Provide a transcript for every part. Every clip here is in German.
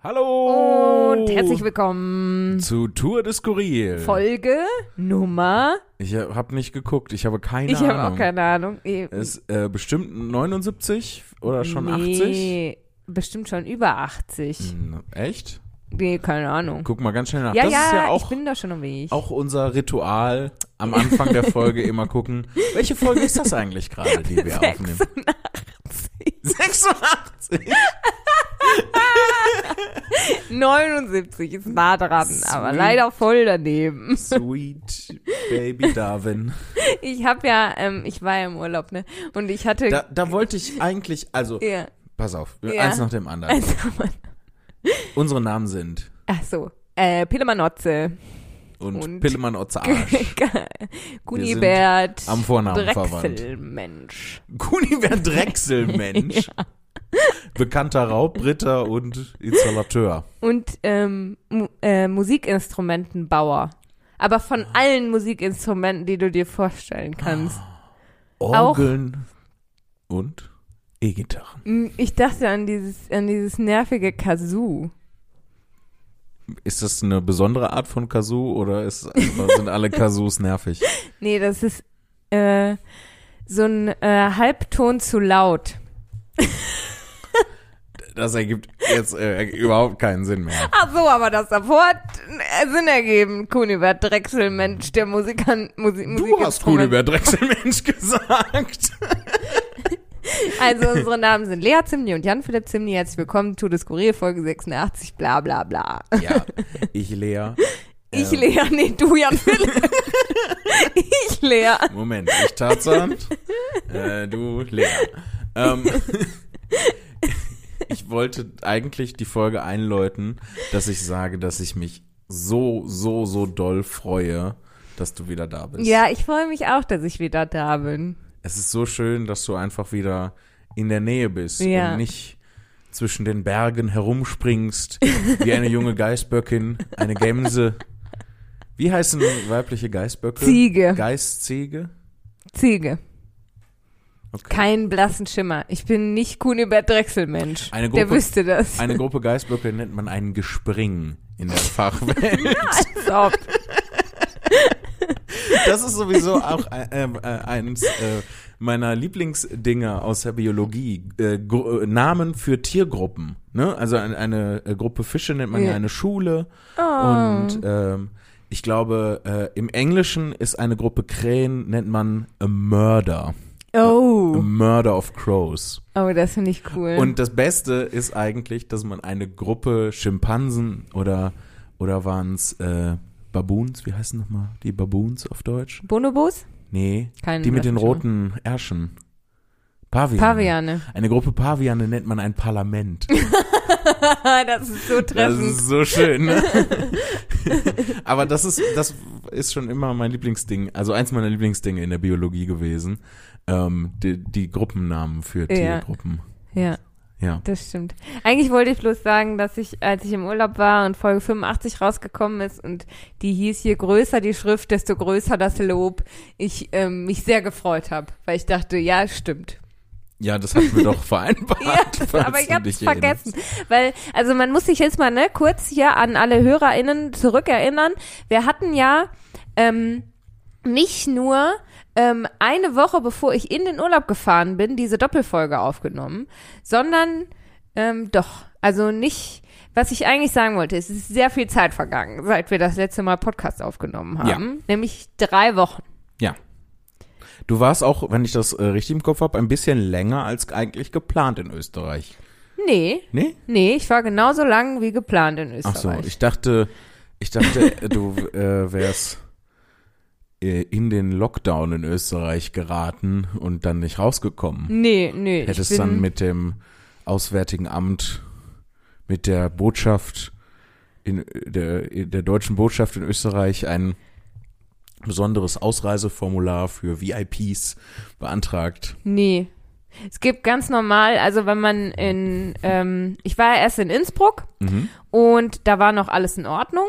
Hallo Und herzlich willkommen. zu Tour de Skurril. Folge Nummer. Ich habe nicht geguckt, ich habe keine ich Ahnung. habe auch keine Ahnung. Ist äh, bestimmt 79 oder schon 80? nee, bestimmt schon über 80. Hm, echt? Nee, keine Ahnung. Guck mal ganz schnell nach. ja, das ja, ist ja ich auch, bin da schon am Weg. auch unser Ritual am Anfang der Folge immer gucken, welche Folge ist das eigentlich gerade, die wir aufnehmen? 86. 79 ist nah dran, aber Sweet. leider voll daneben. Sweet Baby Darwin. Ich habe ja, ähm, ich war ja im Urlaub, ne? Und ich hatte. Da, da wollte ich eigentlich, also, ja. pass auf, Ja. eins nach dem anderen. Also, Unsere Namen sind ach so. Äh, Pillemanotze. Und, Und- Pillemann Otze Arsch. Kunibert. am Vornamen. Drechselmensch. Kunibert Drechselmensch. Bekannter Raubritter und Installateur. Und ähm, Mu äh, Musikinstrumentenbauer. Aber von allen Musikinstrumenten, die du dir vorstellen kannst. Orgeln und E-Gitarren. Ich dachte an dieses, an dieses nervige Kazoo. Ist das eine besondere Art von Kazoo oder ist, einfach- sind alle Kazoos nervig? Nee, das ist äh, so ein äh, Halbton zu laut. Das ergibt jetzt äh, überhaupt keinen Sinn mehr. Ach so, aber das davor hat äh, Sinn ergeben. Kunibert Drechselmensch, der Musikant, Musi Du hast. Kunibert Drechselmensch gesagt. Also unsere Namen sind Lea Zimni und Jan-Philipp Zimni. Herzlich willkommen zu der Skurril Folge 86, bla bla bla. Ja, ich Lea. Ich Ähm, Lea, nee, du Jan-Philipp. ich Lea. Moment, ich Tarzan, äh, du Lea. Ähm, ich wollte eigentlich die Folge einläuten, dass ich sage, dass ich mich so, so, so doll freue, dass du wieder da bist. Ja, ich freue mich auch, dass ich wieder da bin. Es ist so schön, dass du einfach wieder in der Nähe bist Ja. und nicht zwischen den Bergen herumspringst, wie eine junge Geißböckin, eine Gämse. Wie heißen weibliche Geißböcke? Ziege. Geißziege? Ziege. Okay. Kein blassen Schimmer. Ich bin nicht Kunibert Drechselmensch. Eine Der Gruppe- wüsste das. Eine Gruppe Geißböcke nennt man einen Gespring in der Fachwelt. Als ob. Das ist sowieso auch äh, äh, eins äh, meiner Lieblingsdinger aus der Biologie. Äh, äh, Namen für Tiergruppen. Ne? Also eine, eine äh, Gruppe Fische nennt man ja, Ja. eine Schule. Oh. Und ähm, ich glaube, äh, im Englischen ist eine Gruppe Krähen, nennt man a murder. A Oh. murder of crows. Oh, das finde ich cool. Und das Beste ist eigentlich, dass man eine Gruppe Schimpansen oder, oder waren es äh, Baboons, wie heißen nochmal die Baboons auf Deutsch? Bonobos? Nee, Kein die mit den roten Ärschen. Paviane. Paviane. Eine Gruppe Paviane nennt man ein Parlament. das ist so Das treffend. ist so schön, ne? Aber das ist, das ist schon immer mein Lieblingsding, also eins meiner Lieblingsdinge in der Biologie gewesen. Ähm, die, die Gruppennamen für Ja. Tiergruppen. ja. Ja. Das stimmt. Eigentlich wollte ich bloß sagen, dass ich, als ich im Urlaub war und Folge 85 rausgekommen ist und die hieß, je größer die Schrift, desto größer das Lob, ich ähm, mich sehr gefreut habe, weil ich dachte, ja, stimmt. Ja, das hatten wir doch vereinbart. Ja, falls aber ich dich erinnerst. vergessen. Weil, also man muss sich jetzt mal ne, kurz hier an alle HörerInnen zurückerinnern. Wir hatten ja ähm, nicht nur ähm, eine Woche bevor ich in den Urlaub gefahren bin, diese Doppelfolge aufgenommen, sondern ähm, doch, also nicht, was ich eigentlich sagen wollte, es ist sehr viel Zeit vergangen, seit wir das letzte Mal Podcast aufgenommen haben, Ja. nämlich drei Wochen. Ja. Du warst auch, wenn ich das äh, richtig im Kopf habe, ein bisschen länger als eigentlich geplant in Österreich. Nee, Nee? nee, ich war genauso lang wie geplant in Ach Österreich. so, ich dachte, ich dachte, du äh, wärst in den Lockdown in Österreich geraten und dann nicht rausgekommen. nee, nee. ich Hättest bin, dann mit dem Auswärtigen Amt, mit der Botschaft, in der, in der deutschen Botschaft in Österreich ein besonderes Ausreiseformular für VIPs beantragt. Nee. Es gibt ganz normal, also wenn man in, ähm, ich war ja erst in Innsbruck Mhm. und da war noch alles in Ordnung.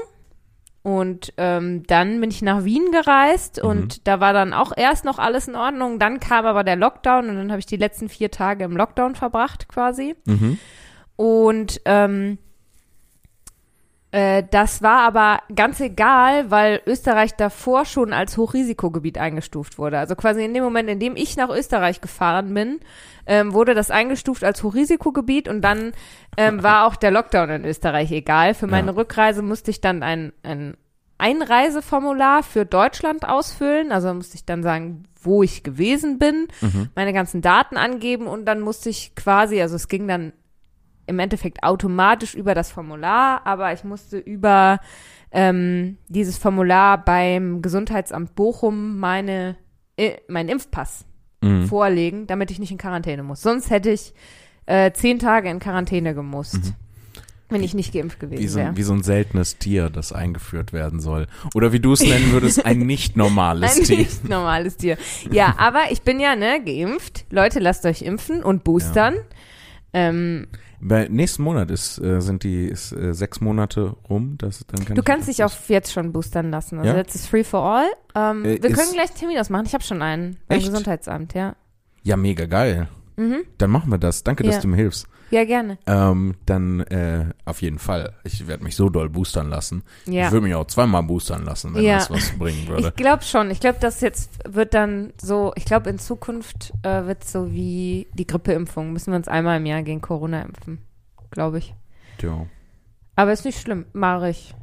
Und ähm, dann bin ich nach Wien gereist und da war dann auch erst noch alles in Ordnung. Dann kam aber der Lockdown und dann habe ich die letzten vier Tage im Lockdown verbracht quasi. Mhm. Und ähm, Äh, das war aber ganz egal, weil Österreich davor schon als Hochrisikogebiet eingestuft wurde. Also quasi in dem Moment, in dem ich nach Österreich gefahren bin, ähm, wurde das eingestuft als Hochrisikogebiet und dann ähm, war auch der Lockdown in Österreich egal. Für meine Ja. Rückreise musste ich dann ein, ein Einreiseformular für Deutschland ausfüllen. Also musste ich dann sagen, wo ich gewesen bin, meine ganzen Daten angeben und dann musste ich quasi, also es ging dann im Endeffekt automatisch über das Formular, aber ich musste über ähm, dieses Formular beim Gesundheitsamt Bochum meine, äh, meinen Impfpass Mhm. vorlegen, damit ich nicht in Quarantäne muss. Sonst hätte ich äh, zehn Tage in Quarantäne gemusst, wenn ich nicht geimpft Wie gewesen so, wäre. ein- wie so ein seltenes Tier, das eingeführt werden soll. Oder wie du es nennen würdest, ein nicht normales Ein Tier. nicht normales Tier. Ja, aber ich bin ja ne geimpft. Leute, lasst euch impfen und boostern. Ähm, Bei nächsten Monat ist, äh, sind die ist, äh, sechs Monate rum. Das, dann kann du kannst dich auch jetzt schon boostern lassen. Also Ja? jetzt ist free for all. Ähm, Äh, wir können gleich Termin ausmachen. Ich habe schon einen beim Echt? Gesundheitsamt, ja. Ja, mega geil. Mhm. Dann machen wir das. Danke, dass Ja. du mir hilfst. Ja, gerne. Ähm, dann äh, auf jeden Fall. Ich werde mich so doll boostern lassen. Ja. Ich würde mich auch zweimal boostern lassen, wenn Ja. das was bringen würde. Ich glaube schon. Ich glaube, das jetzt wird dann so, ich glaube, in Zukunft äh, wird so wie die Grippeimpfung. Müssen wir uns einmal im Jahr gegen Corona impfen. Glaube ich. ja, Aber ist nicht schlimm. Mache ich.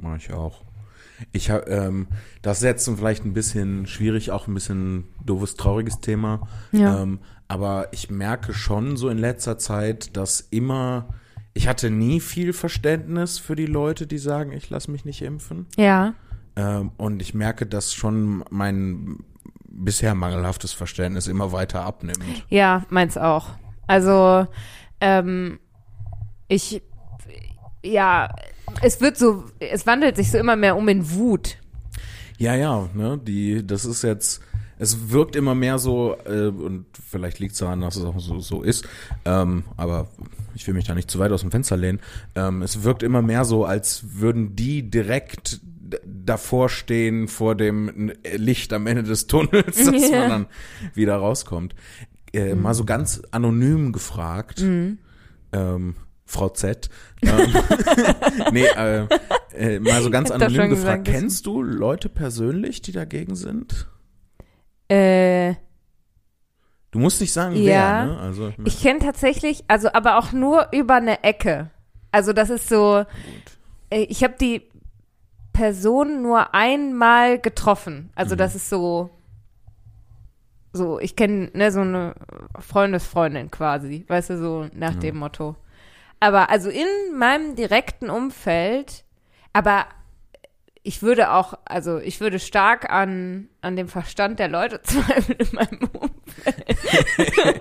mache ich auch. Ich habe, ähm, das ist jetzt vielleicht ein bisschen schwierig, auch ein bisschen doofes, trauriges Thema. Ja. Ähm, aber ich merke schon so in letzter Zeit, dass immer, ich hatte nie viel Verständnis für die Leute, die sagen, ich lasse mich nicht impfen. Ja. Ähm, und ich merke, dass schon mein bisher mangelhaftes Verständnis immer weiter abnimmt. Ja, meins auch. Also, ähm, ich, ja, es wird so, es wandelt sich so immer mehr um in Wut. Ja, ja, ne, die, das ist jetzt, es wirkt immer mehr so, äh, und vielleicht liegt es daran, dass es auch so, so ist, ähm, aber ich will mich da nicht zu weit aus dem Fenster lehnen. Ähm, es wirkt immer mehr so, als würden die direkt davor stehen vor dem Licht am Ende des Tunnels, dass Ja. man dann wieder rauskommt. Äh, Mal so ganz anonym gefragt, ähm, Frau Z. Ähm, nee, äh, äh, mal so ganz anonym gefragt, kennst du Leute persönlich, die dagegen sind? Äh, Du musst nicht sagen, Ja. wer, ne? Also, ich, ich kenne tatsächlich, also aber auch nur über eine Ecke. Also das ist so, äh, ich habe die Person nur einmal getroffen. Also das ist so, so, ich kenne ne, so eine Freundesfreundin quasi, weißt du, so nach dem Motto. Aber also in meinem direkten Umfeld, aber ich würde auch, also ich würde stark an, an dem Verstand der Leute zweifeln in meinem Umfeld.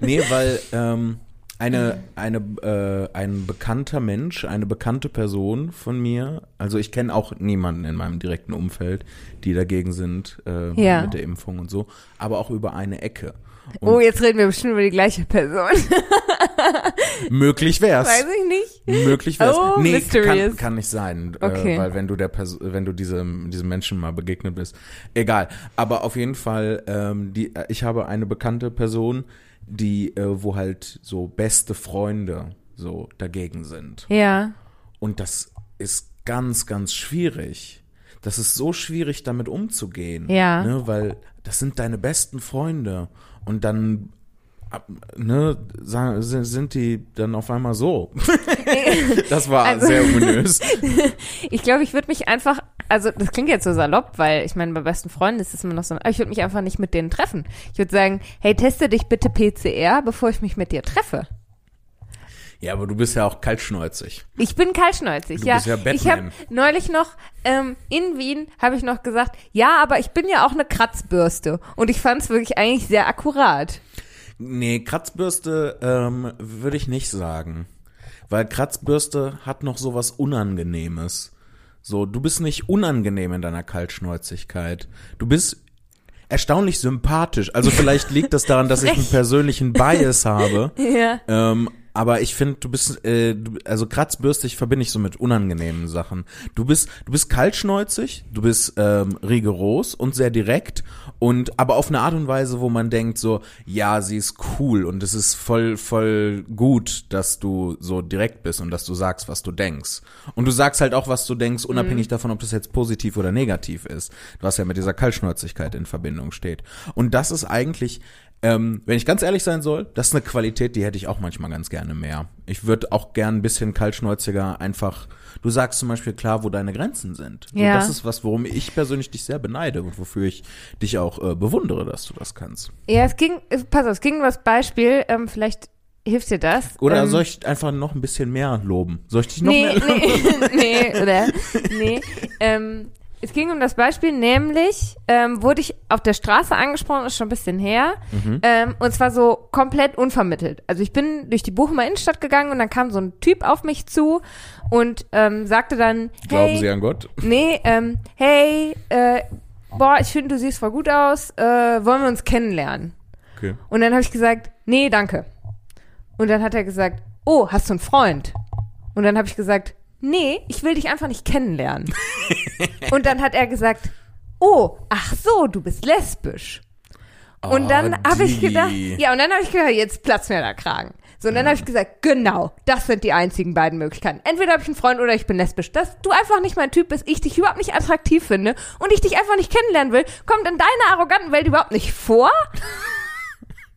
nee, weil ähm, eine, eine, äh, ein bekannter Mensch, eine bekannte Person von mir, also ich kenne auch niemanden in meinem direkten Umfeld, die dagegen sind äh, Ja. mit der Impfung und so, aber auch über eine Ecke. Und Oh, jetzt reden wir bestimmt über die gleiche Person. möglich wär's. Weiß ich nicht. Möglich wär's. Oh, nee, mysterious. kann, kann nicht sein, Okay. äh, weil wenn du der Pers wenn du diesem diesem Menschen mal begegnet bist, egal. Aber auf jeden Fall, ähm, die, äh, ich habe eine bekannte Person, die, äh, wo halt so beste Freunde so dagegen sind. Ja. Und das ist ganz, ganz schwierig. Das ist so schwierig, damit umzugehen. Ja. Ne, weil das sind deine besten Freunde. Und dann ne, sind die dann auf einmal so. das war Also- sehr ominös. Ich glaube, ich würde mich einfach, also das klingt jetzt so salopp, weil ich meine, bei besten Freunden ist es immer noch so, ich würde mich einfach nicht mit denen treffen. Ich würde sagen, hey, teste dich bitte PCR, bevor ich mich mit dir treffe. Ja, aber du bist ja auch kaltschnäuzig. Ich bin kaltschnäuzig, Du ja. bist ja ich habe Batman. neulich noch ähm, in Wien habe ich noch gesagt, ja, aber ich bin ja auch eine Kratzbürste und ich fand es wirklich eigentlich sehr akkurat. Nee, Kratzbürste ähm, würde ich nicht sagen. Weil Kratzbürste hat noch so was Unangenehmes. So, du bist nicht unangenehm in deiner Kaltschnäuzigkeit. Du bist erstaunlich sympathisch. Also vielleicht liegt das daran, dass ich einen persönlichen Bias habe. Ja. Ähm, aber ich finde, du bist, äh, du, also kratzbürstig verbinde ich so mit unangenehmen Sachen. Du bist, du bist kaltschnäuzig, du bist ähm, rigoros und sehr direkt und aber auf eine Art und Weise, wo man denkt so, ja, sie ist cool und es ist voll, voll gut, dass du so direkt bist und dass du sagst, was du denkst. Und du sagst halt auch, was du denkst, unabhängig davon, ob das jetzt positiv oder negativ ist, was ja mit dieser Kaltschnäuzigkeit in Verbindung steht. Und das ist eigentlich ähm, wenn ich ganz ehrlich sein soll, das ist eine Qualität, die hätte ich auch manchmal ganz gerne mehr. Ich würde auch gern ein bisschen kaltschnäuziger einfach. Du sagst zum Beispiel klar, wo deine Grenzen sind. Ja. Das ist was, worum ich persönlich dich sehr beneide und wofür ich dich auch äh, bewundere, dass du das kannst. Ja, es ging, es- pass auf, es ging um das Beispiel, ähm, vielleicht hilft dir das. Oder ähm, soll ich einfach noch ein bisschen mehr loben? Soll ich dich noch nee, mehr loben? nee, nee, oder? Nee. Ähm, es ging um das Beispiel, nämlich ähm, wurde ich auf der Straße angesprochen, ist schon ein bisschen her, Mhm. ähm, und zwar so komplett unvermittelt. Also ich bin durch die Bochumer Innenstadt gegangen und dann kam so ein Typ auf mich zu und ähm, sagte dann, Glauben hey, Sie an Gott? nee, ähm, hey, äh, boah, ich finde, du siehst voll gut aus, äh, wollen wir uns kennenlernen? Okay. Und dann habe ich gesagt, nee, danke. Und dann hat er gesagt, oh, hast du einen Freund? Und dann habe ich gesagt, nee, ich will dich einfach nicht kennenlernen. und dann hat er gesagt, oh, ach so, du bist lesbisch. Und dann Oh, habe ich gedacht, ja, und dann habe ich gedacht, jetzt platzt mir der Kragen. So, und dann habe ich gesagt, genau, das sind die einzigen beiden Möglichkeiten. Entweder habe ich einen Freund oder ich bin lesbisch. Dass du einfach nicht mein Typ bist, ich dich überhaupt nicht attraktiv finde und ich dich einfach nicht kennenlernen will, kommt in deiner arroganten Welt überhaupt nicht vor.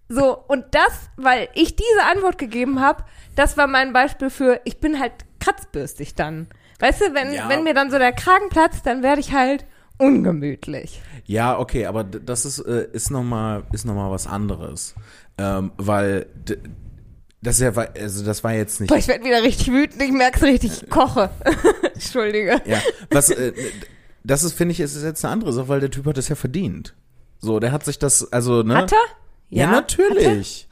So, und das, weil ich diese Antwort gegeben habe, das war mein Beispiel für, ich bin halt kratzbürstig dann. Weißt du, wenn, Ja. wenn mir dann so der Kragen platzt, dann werde ich halt ungemütlich. Ja, okay, aber das ist, äh, ist nochmal ist noch mal was anderes. Ähm, weil das ja, also das war jetzt nicht. Boah, ich werde wieder richtig wütend, ich merk's richtig, ich koche. Entschuldige. Ja, was, äh, das ist, finde ich, ist jetzt eine andere Sache, weil der Typ hat es ja verdient. So, der hat sich das, also, ne? Hat er? Ja, natürlich.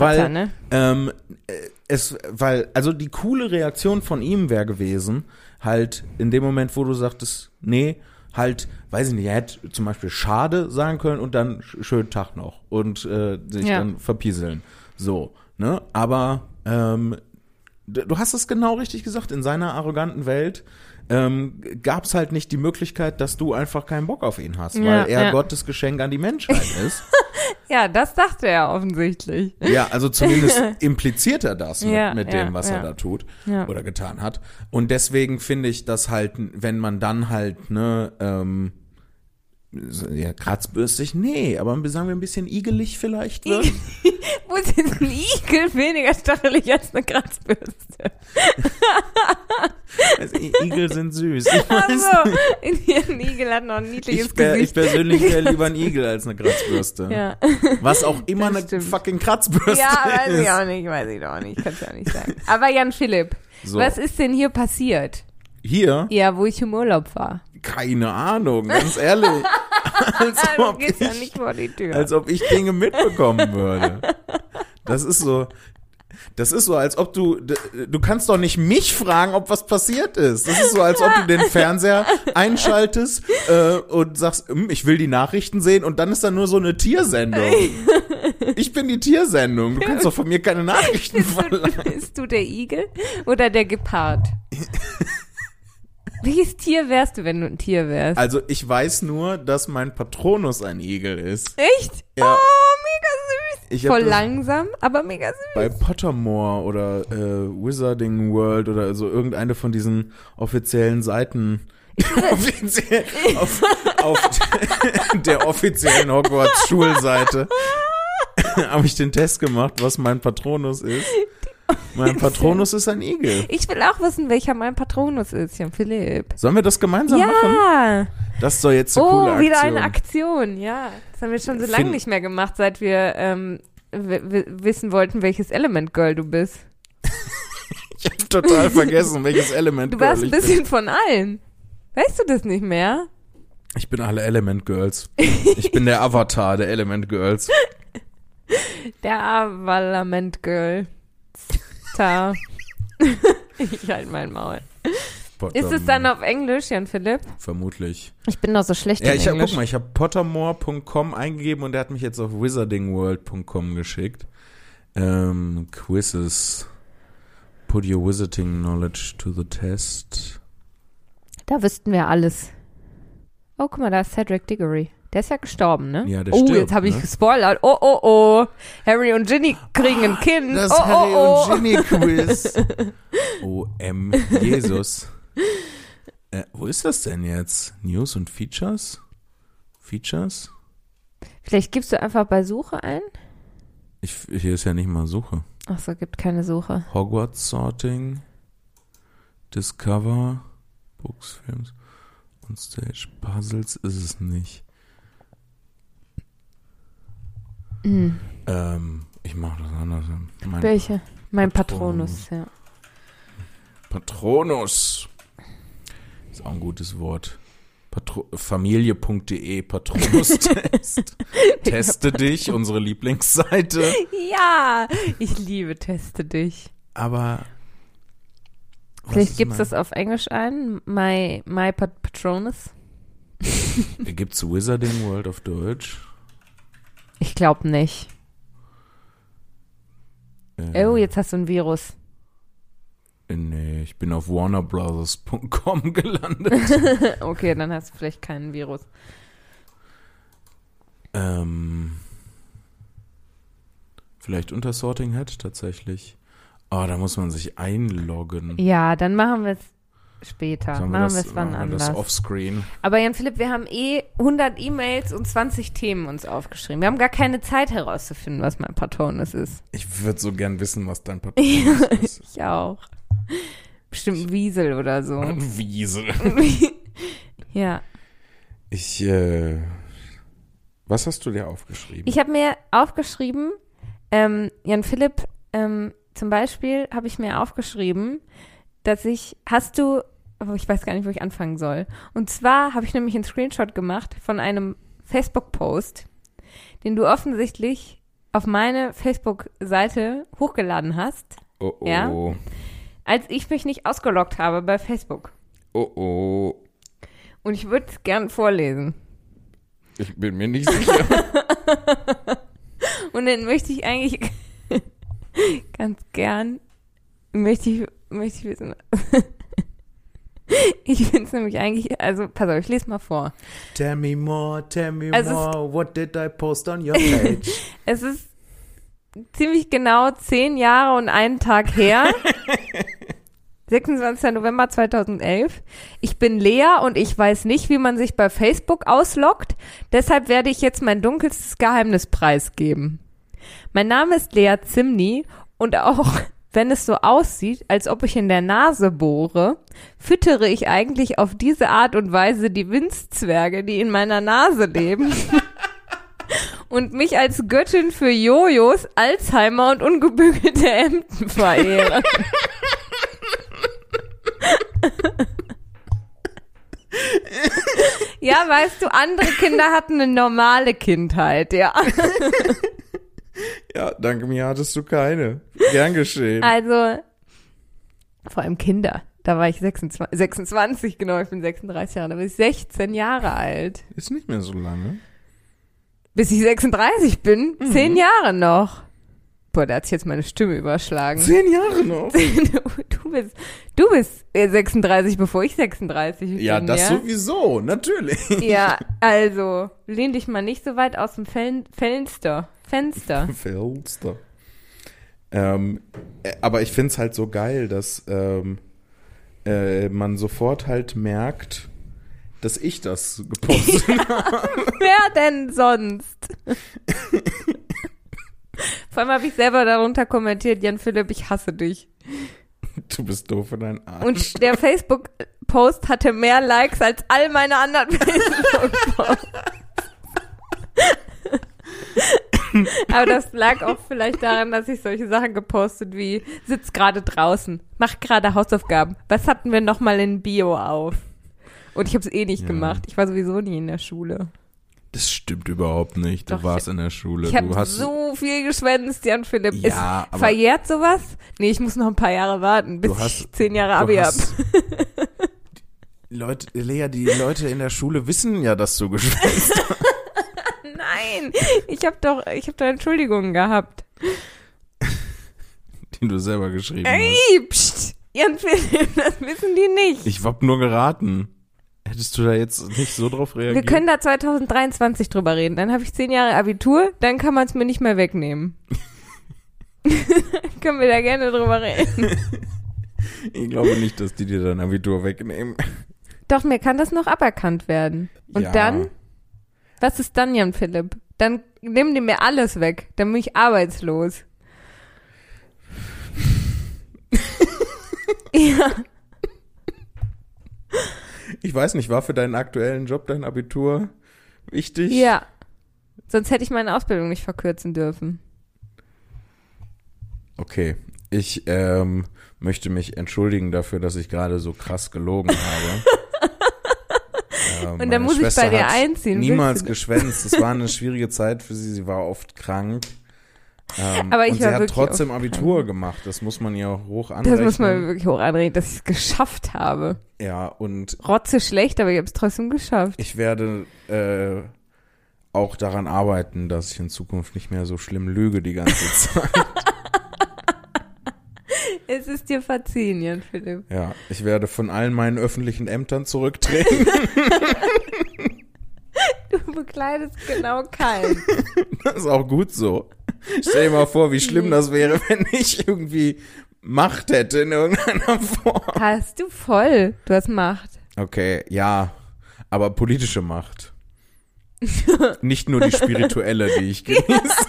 Weil, er, ne? ähm, äh, es, weil, also die coole Reaktion von ihm wäre gewesen, halt in dem Moment, wo du sagtest, nee, halt, weiß ich nicht, er hätte zum Beispiel schade sagen können und dann sch- schönen Tag noch und äh, sich Ja. dann verpieseln. So, ne? Aber ähm, du hast es genau richtig gesagt, in seiner arroganten Welt ähm, gab es halt nicht die Möglichkeit, dass du einfach keinen Bock auf ihn hast, Ja, weil er ja. Gottes Geschenk an die Menschheit ist. Ja, das dachte er offensichtlich. Ja, also zumindest impliziert er das mit, Ja, mit ja, dem, was ja. er da tut Ja. oder getan hat. Und deswegen finde ich das halt, wenn man dann halt, ne, ähm, ja, kratzbürstig, nee, aber sagen wir ein bisschen igelig vielleicht wird. Wo ist jetzt ein Igel weniger stachelig als eine Kratzbürste? Also, Igel sind süß. Ich, weiß, Also, ein Igel hat noch ein niedliches ich, wär, ich Gesicht. persönlich wäre lieber ein Igel als eine Kratzbürste. ja. Was auch immer eine fucking Kratzbürste ja, weiß ist. ich auch nicht, weiß ich doch nicht, kannst ja auch nicht sagen. Aber Jan Philipp, So. was ist denn hier passiert? Hier? Ja, wo ich im Urlaub war. Keine Ahnung, ganz ehrlich. als, ob ja ich, nicht vor die Tür. als ob ich Dinge mitbekommen würde. Das ist so, das ist so, als ob du, du kannst doch nicht mich fragen, ob was passiert ist. Das ist so, als ob du den Fernseher einschaltest äh, und sagst, "Hm, ich will die Nachrichten sehen und dann ist da nur so eine Tiersendung. Ich bin die Tiersendung. Du kannst doch von mir keine Nachrichten verlangen. bist du der Igel oder der Gepard? Welches Tier wärst du, wenn du ein Tier wärst? Also ich weiß nur, dass mein Patronus ein Igel ist. Echt? Ja. Oh, mega süß. Ich Voll langsam, aber mega süß. bei Pottermore oder äh, Wizarding World oder so irgendeine von diesen offiziellen Seiten. Offiziell, auf, auf der offiziellen Hogwarts Schulseite habe ich den Test gemacht, was mein Patronus ist. Mein Patronus ist ein Igel. Ich will auch wissen, welcher mein Patronus ist, Jan Philipp. Sollen wir das gemeinsam machen? Ja. Das doch jetzt eine Oh, coole Aktion. wieder eine Aktion, ja. Das haben wir schon so lange nicht mehr gemacht, seit wir ähm, wissen wollten, welches Element Girl du bist. Ich habe total vergessen, welches Element Du Girl warst ein ich bin. bisschen von allen. Weißt du das nicht mehr? Ich bin alle Element Girls. Ich bin der Avatar der Element Girls. Der Avalament Girl. Da. ich halt mein Maul. Ist es dann auf Englisch, Jan Philipp? Vermutlich. Ich bin doch so schlecht Ja, in ich hab, Englisch. guck mal, ich habe pottermore.com eingegeben und der hat mich jetzt auf wizardingworld.com geschickt. Ähm, Quizzes. Put your wizarding knowledge to the test. Da wüssten wir alles. Oh, guck mal, da ist Cedric Diggory. Der ist ja gestorben, ne? Ja, der oh, stirbt, jetzt habe ich ne? gespoilert. Oh, oh, oh. Harry und Ginny kriegen ein Kind. Das oh, Harry oh, oh. und Ginny Quiz. OM Jesus. Äh, wo ist das denn jetzt? News und Features? Features? Vielleicht gibst du einfach bei Suche ein. Ich, hier ist ja nicht mal Suche. Ach so, gibt keine Suche. Hogwarts Sorting, Discover, Books, Films, on Stage, Puzzles ist es nicht. Hm. Ähm, ich mache das anders. Mein Welche? Mein Patronus. Patronus, ja. Patronus. Ist auch ein gutes Wort. Familie.de Patronus-Test. Teste dich, unsere Lieblingsseite. Ja, ich liebe Teste dich. Aber. Vielleicht gibt's mein- das auf Englisch ein. My, my Pat Patronus. Gibt's Wizarding World auf Deutsch? Ich glaube nicht. Äh, Oh, jetzt hast du ein Virus. Nee, ich bin auf warnerbrothers.com gelandet. Okay, dann hast du vielleicht keinen Virus. ähm, vielleicht unter Sorting Hat tatsächlich. Ah, da muss man sich einloggen. Ja, dann machen wir es später. Sollen machen wir es wann wir das anders. offscreen. Aber Jan Philipp, wir haben eh 100 E-Mails und 20 Themen uns aufgeschrieben. Wir haben gar keine Zeit herauszufinden, was mein Patronus ist. Ich würde so gern wissen, was dein Patronus ist. Ich auch. Bestimmt Wiesel oder so. Ein Wiesel. ja. Ich, äh, was hast du dir aufgeschrieben? Ich habe mir aufgeschrieben, ähm, Jan Philipp, ähm, zum Beispiel habe ich mir aufgeschrieben, dass ich, hast du, oh, ich weiß gar nicht, wo ich anfangen soll. Und zwar habe ich nämlich einen Screenshot gemacht von einem Facebook-Post, den du offensichtlich auf meine Facebook-Seite hochgeladen hast, oh oh. Ja? als ich mich nicht ausgeloggt habe bei Facebook. Oh oh. Und ich würde es gern vorlesen. Ich bin mir nicht sicher. Und dann möchte ich eigentlich ganz gern, möchte ich, möchte ich wissen. Ich finde es nämlich eigentlich, also pass auf, ich lese mal vor. tell me more, tell me Also more. What did I post on your page? Es ist ziemlich genau zehn Jahre und einen Tag her. 26. November 2011. Ich bin Lea und ich weiß nicht, wie man sich bei Facebook ausloggt. Deshalb werde ich jetzt mein dunkelstes Geheimnis preisgeben. Mein Name ist Lea Zimny und auch wenn es so aussieht, als ob ich in der Nase bohre, füttere ich eigentlich auf diese Art und Weise die Winzzwerge, die in meiner Nase leben. und mich als Göttin für Jojos, Alzheimer und ungebügelte Hemden verehre. ja, weißt du, andere Kinder hatten eine normale Kindheit, ja. ja, danke mir hattest du keine. Gern geschehen. Also, vor allem Kinder. Da war ich 26, 26, genau, ich bin 36 Jahre, da war ich 16 Jahre alt. Ist nicht mehr so lange. Bis ich 36 bin, zehn Jahre noch. Boah, da hat sich jetzt meine Stimme überschlagen. Zehn Jahre noch. Du bist, du bist äh, 36, bevor ich 36 bin. Ja, das ja? sowieso, natürlich. Ja, also, lehn dich mal nicht so weit aus dem Fen Fenster. Fenster. Felster. Ähm, äh, aber ich find's halt so geil, dass ähm, äh, man sofort halt merkt, dass ich das gepostet habe. Wer denn sonst? Vor allem habe ich selber darunter kommentiert, Jan Philipp, ich hasse dich. Du bist doof für deinen Arsch. Und der Facebook-Post hatte mehr Likes als all meine anderen Facebook-Posts. Aber das lag auch vielleicht daran, dass ich solche Sachen gepostet wie sitz gerade draußen, mach gerade Hausaufgaben. Was hatten wir nochmal in Bio auf? Und ich habe es eh nicht Ja. gemacht. Ich war sowieso nie in der Schule. Das stimmt überhaupt nicht. Du Doch, warst in der Schule. Ich habe du hast so viel geschwänzt, Jan Philipp. Ja, Ist verjährt sowas? Nee, ich muss noch ein paar Jahre warten, bis Du hast- ich zehn Jahre Abi hab. hast- Die Leute, Lea, die Leute in der Schule wissen ja, dass du geschwänzt hast. Nein, ich habe doch, ich habe doch Entschuldigungen gehabt. die du selber geschrieben hast. Ey, pst, Jan Philipp, das wissen die nicht. Ich hab nur geraten. Hättest du da jetzt nicht so drauf reagiert? Wir können da 2023 drüber reden. Dann habe ich zehn Jahre Abitur, dann kann man es mir nicht mehr wegnehmen. können wir da gerne drüber reden. ich glaube nicht, dass die dir dein Abitur wegnehmen. Doch, mir kann das noch aberkannt werden. Und Ja. dann? Was ist dann, Jan Philipp? Dann nehmen die mir alles weg. Dann bin ich arbeitslos. ja. Ich weiß nicht, war für deinen aktuellen Job dein Abitur wichtig? Ja. Sonst hätte ich meine Ausbildung nicht verkürzen dürfen. Okay. Ich ähm, möchte mich entschuldigen dafür, dass ich gerade so krass gelogen habe. Ähm, Und dann muss ich Schwester bei dir einziehen. Niemals geschwänzt. Es war eine schwierige Zeit für sie. Sie war oft krank. Ähm, Aber ich und sie hat trotzdem Abitur krank. gemacht. Das muss man ja hoch anrechnen. Das muss man wirklich hoch anreden, dass ich es geschafft habe. Ja, und Rotze schlecht, aber ich habe es trotzdem geschafft. ich werde äh, auch daran arbeiten, dass ich in Zukunft nicht mehr so schlimm lüge die ganze Zeit. Es ist dir verziehen, Jan Philipp. ja, ich werde von allen meinen öffentlichen Ämtern zurücktreten. Du bekleidest genau keinen. Das ist auch gut so. Stell dir mal vor, wie schlimm das wäre, wenn ich irgendwie Macht hätte in irgendeiner Form. Hast du voll. Du hast Macht. Okay, ja, aber politische Macht. Nicht nur die spirituelle, die ich genieße.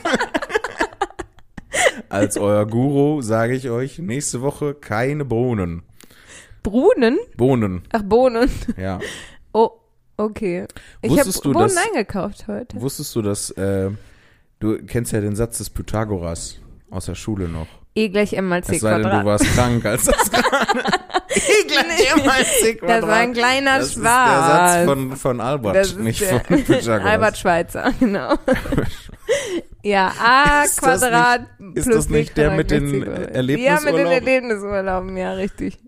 Als euer Guru sage ich euch, nächste Woche keine Bohnen. Brunnen? Bohnen, Ach, Bohnen. ja. Oh, okay. Ich habe Bohnen dass- eingekauft heute. Wusstest du, dass, äh, du kennst ja den Satz des Pythagoras aus der Schule noch. E gleich M mal C Es sei denn, du Quadrat. warst krank, als das gerade. e gleich M mal C Das war ein kleiner Das ist der. Satz von, von Albert, Das ist nicht von Pythagoras. Albert Schweitzer, genau. ja, A Ist das Quadrat ist plus das nicht der Quadrat mit den Quadrat. Ja, mit den Erlebnisurlauben? Erlebnisurlauben, ja, richtig.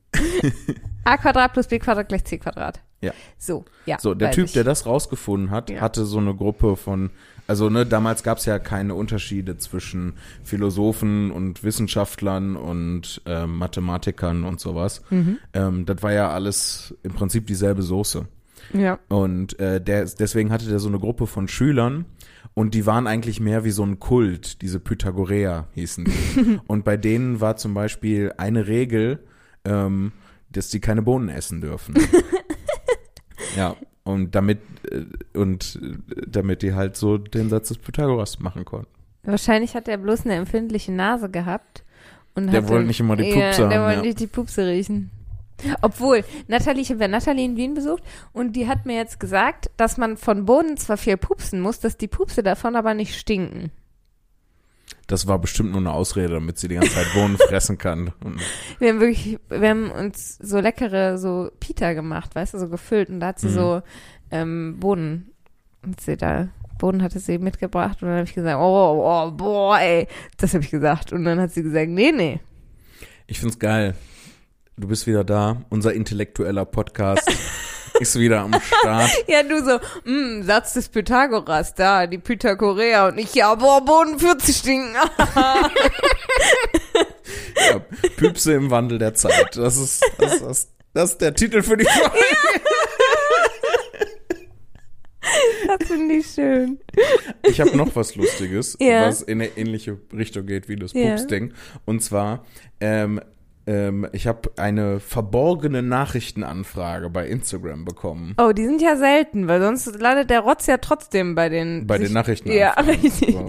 A Quadrat plus B Quadrat gleich C Quadrat. Ja. So, ja. So, der Typ, ich. der das rausgefunden hat, Ja. hatte so eine Gruppe von, also ne, damals gab es ja keine Unterschiede zwischen Philosophen und Wissenschaftlern und ähm, Mathematikern und sowas. Mhm. Ähm, das war ja alles im Prinzip dieselbe Soße. Ja. Und äh, der, deswegen hatte der so eine Gruppe von Schülern und die waren eigentlich mehr wie so ein Kult, diese Pythagoreer hießen die. und bei denen war zum Beispiel eine Regel, ähm, dass die keine Bohnen essen dürfen. ja, und damit äh, und äh, damit die halt so den Satz des Pythagoras machen konnten. Wahrscheinlich hat er bloß eine empfindliche Nase gehabt. Und Der wollte nicht immer die ja, Pupse Der haben, wollte ja. nicht die Pupse riechen. Obwohl, Nathalie, ich habe ja Nathalie in Wien besucht und die hat mir jetzt gesagt, dass man von Bohnen zwar viel pupsen muss, dass die Pupse davon aber nicht stinken. Das war bestimmt nur eine Ausrede, damit sie die ganze Zeit Bohnen fressen kann. Wir haben wirklich, wir haben uns so leckere, so Pita gemacht, weißt du, so gefüllt und da hat sie Mhm. so ähm, Bohnen, hat sie da, Bohnen hatte sie mitgebracht und dann habe ich gesagt, oh, oh, boah, ey, das habe ich gesagt und dann hat sie gesagt, nee, nee. Ich find's geil. Du bist wieder da. Unser intellektueller Podcast ist wieder am Start. Ja, du so, mm, Satz des Pythagoras, da, die Pythagoreer und ich, ja, boah, Boden 40 stinken. Ja, Püpse im Wandel der Zeit. Das ist, das, ist, das ist der Titel für die Folge. das finde ich schön. Ich habe noch was Lustiges, Ja. was in eine ähnliche Richtung geht wie das. Pups-Ding. Und zwar, ähm, ähm, ich habe eine verborgene Nachrichtenanfrage bei Instagram bekommen. Oh, die sind ja selten, weil sonst landet der Rotz ja trotzdem bei den... Bei sich- den Nachrichten. Ja, richtig. So.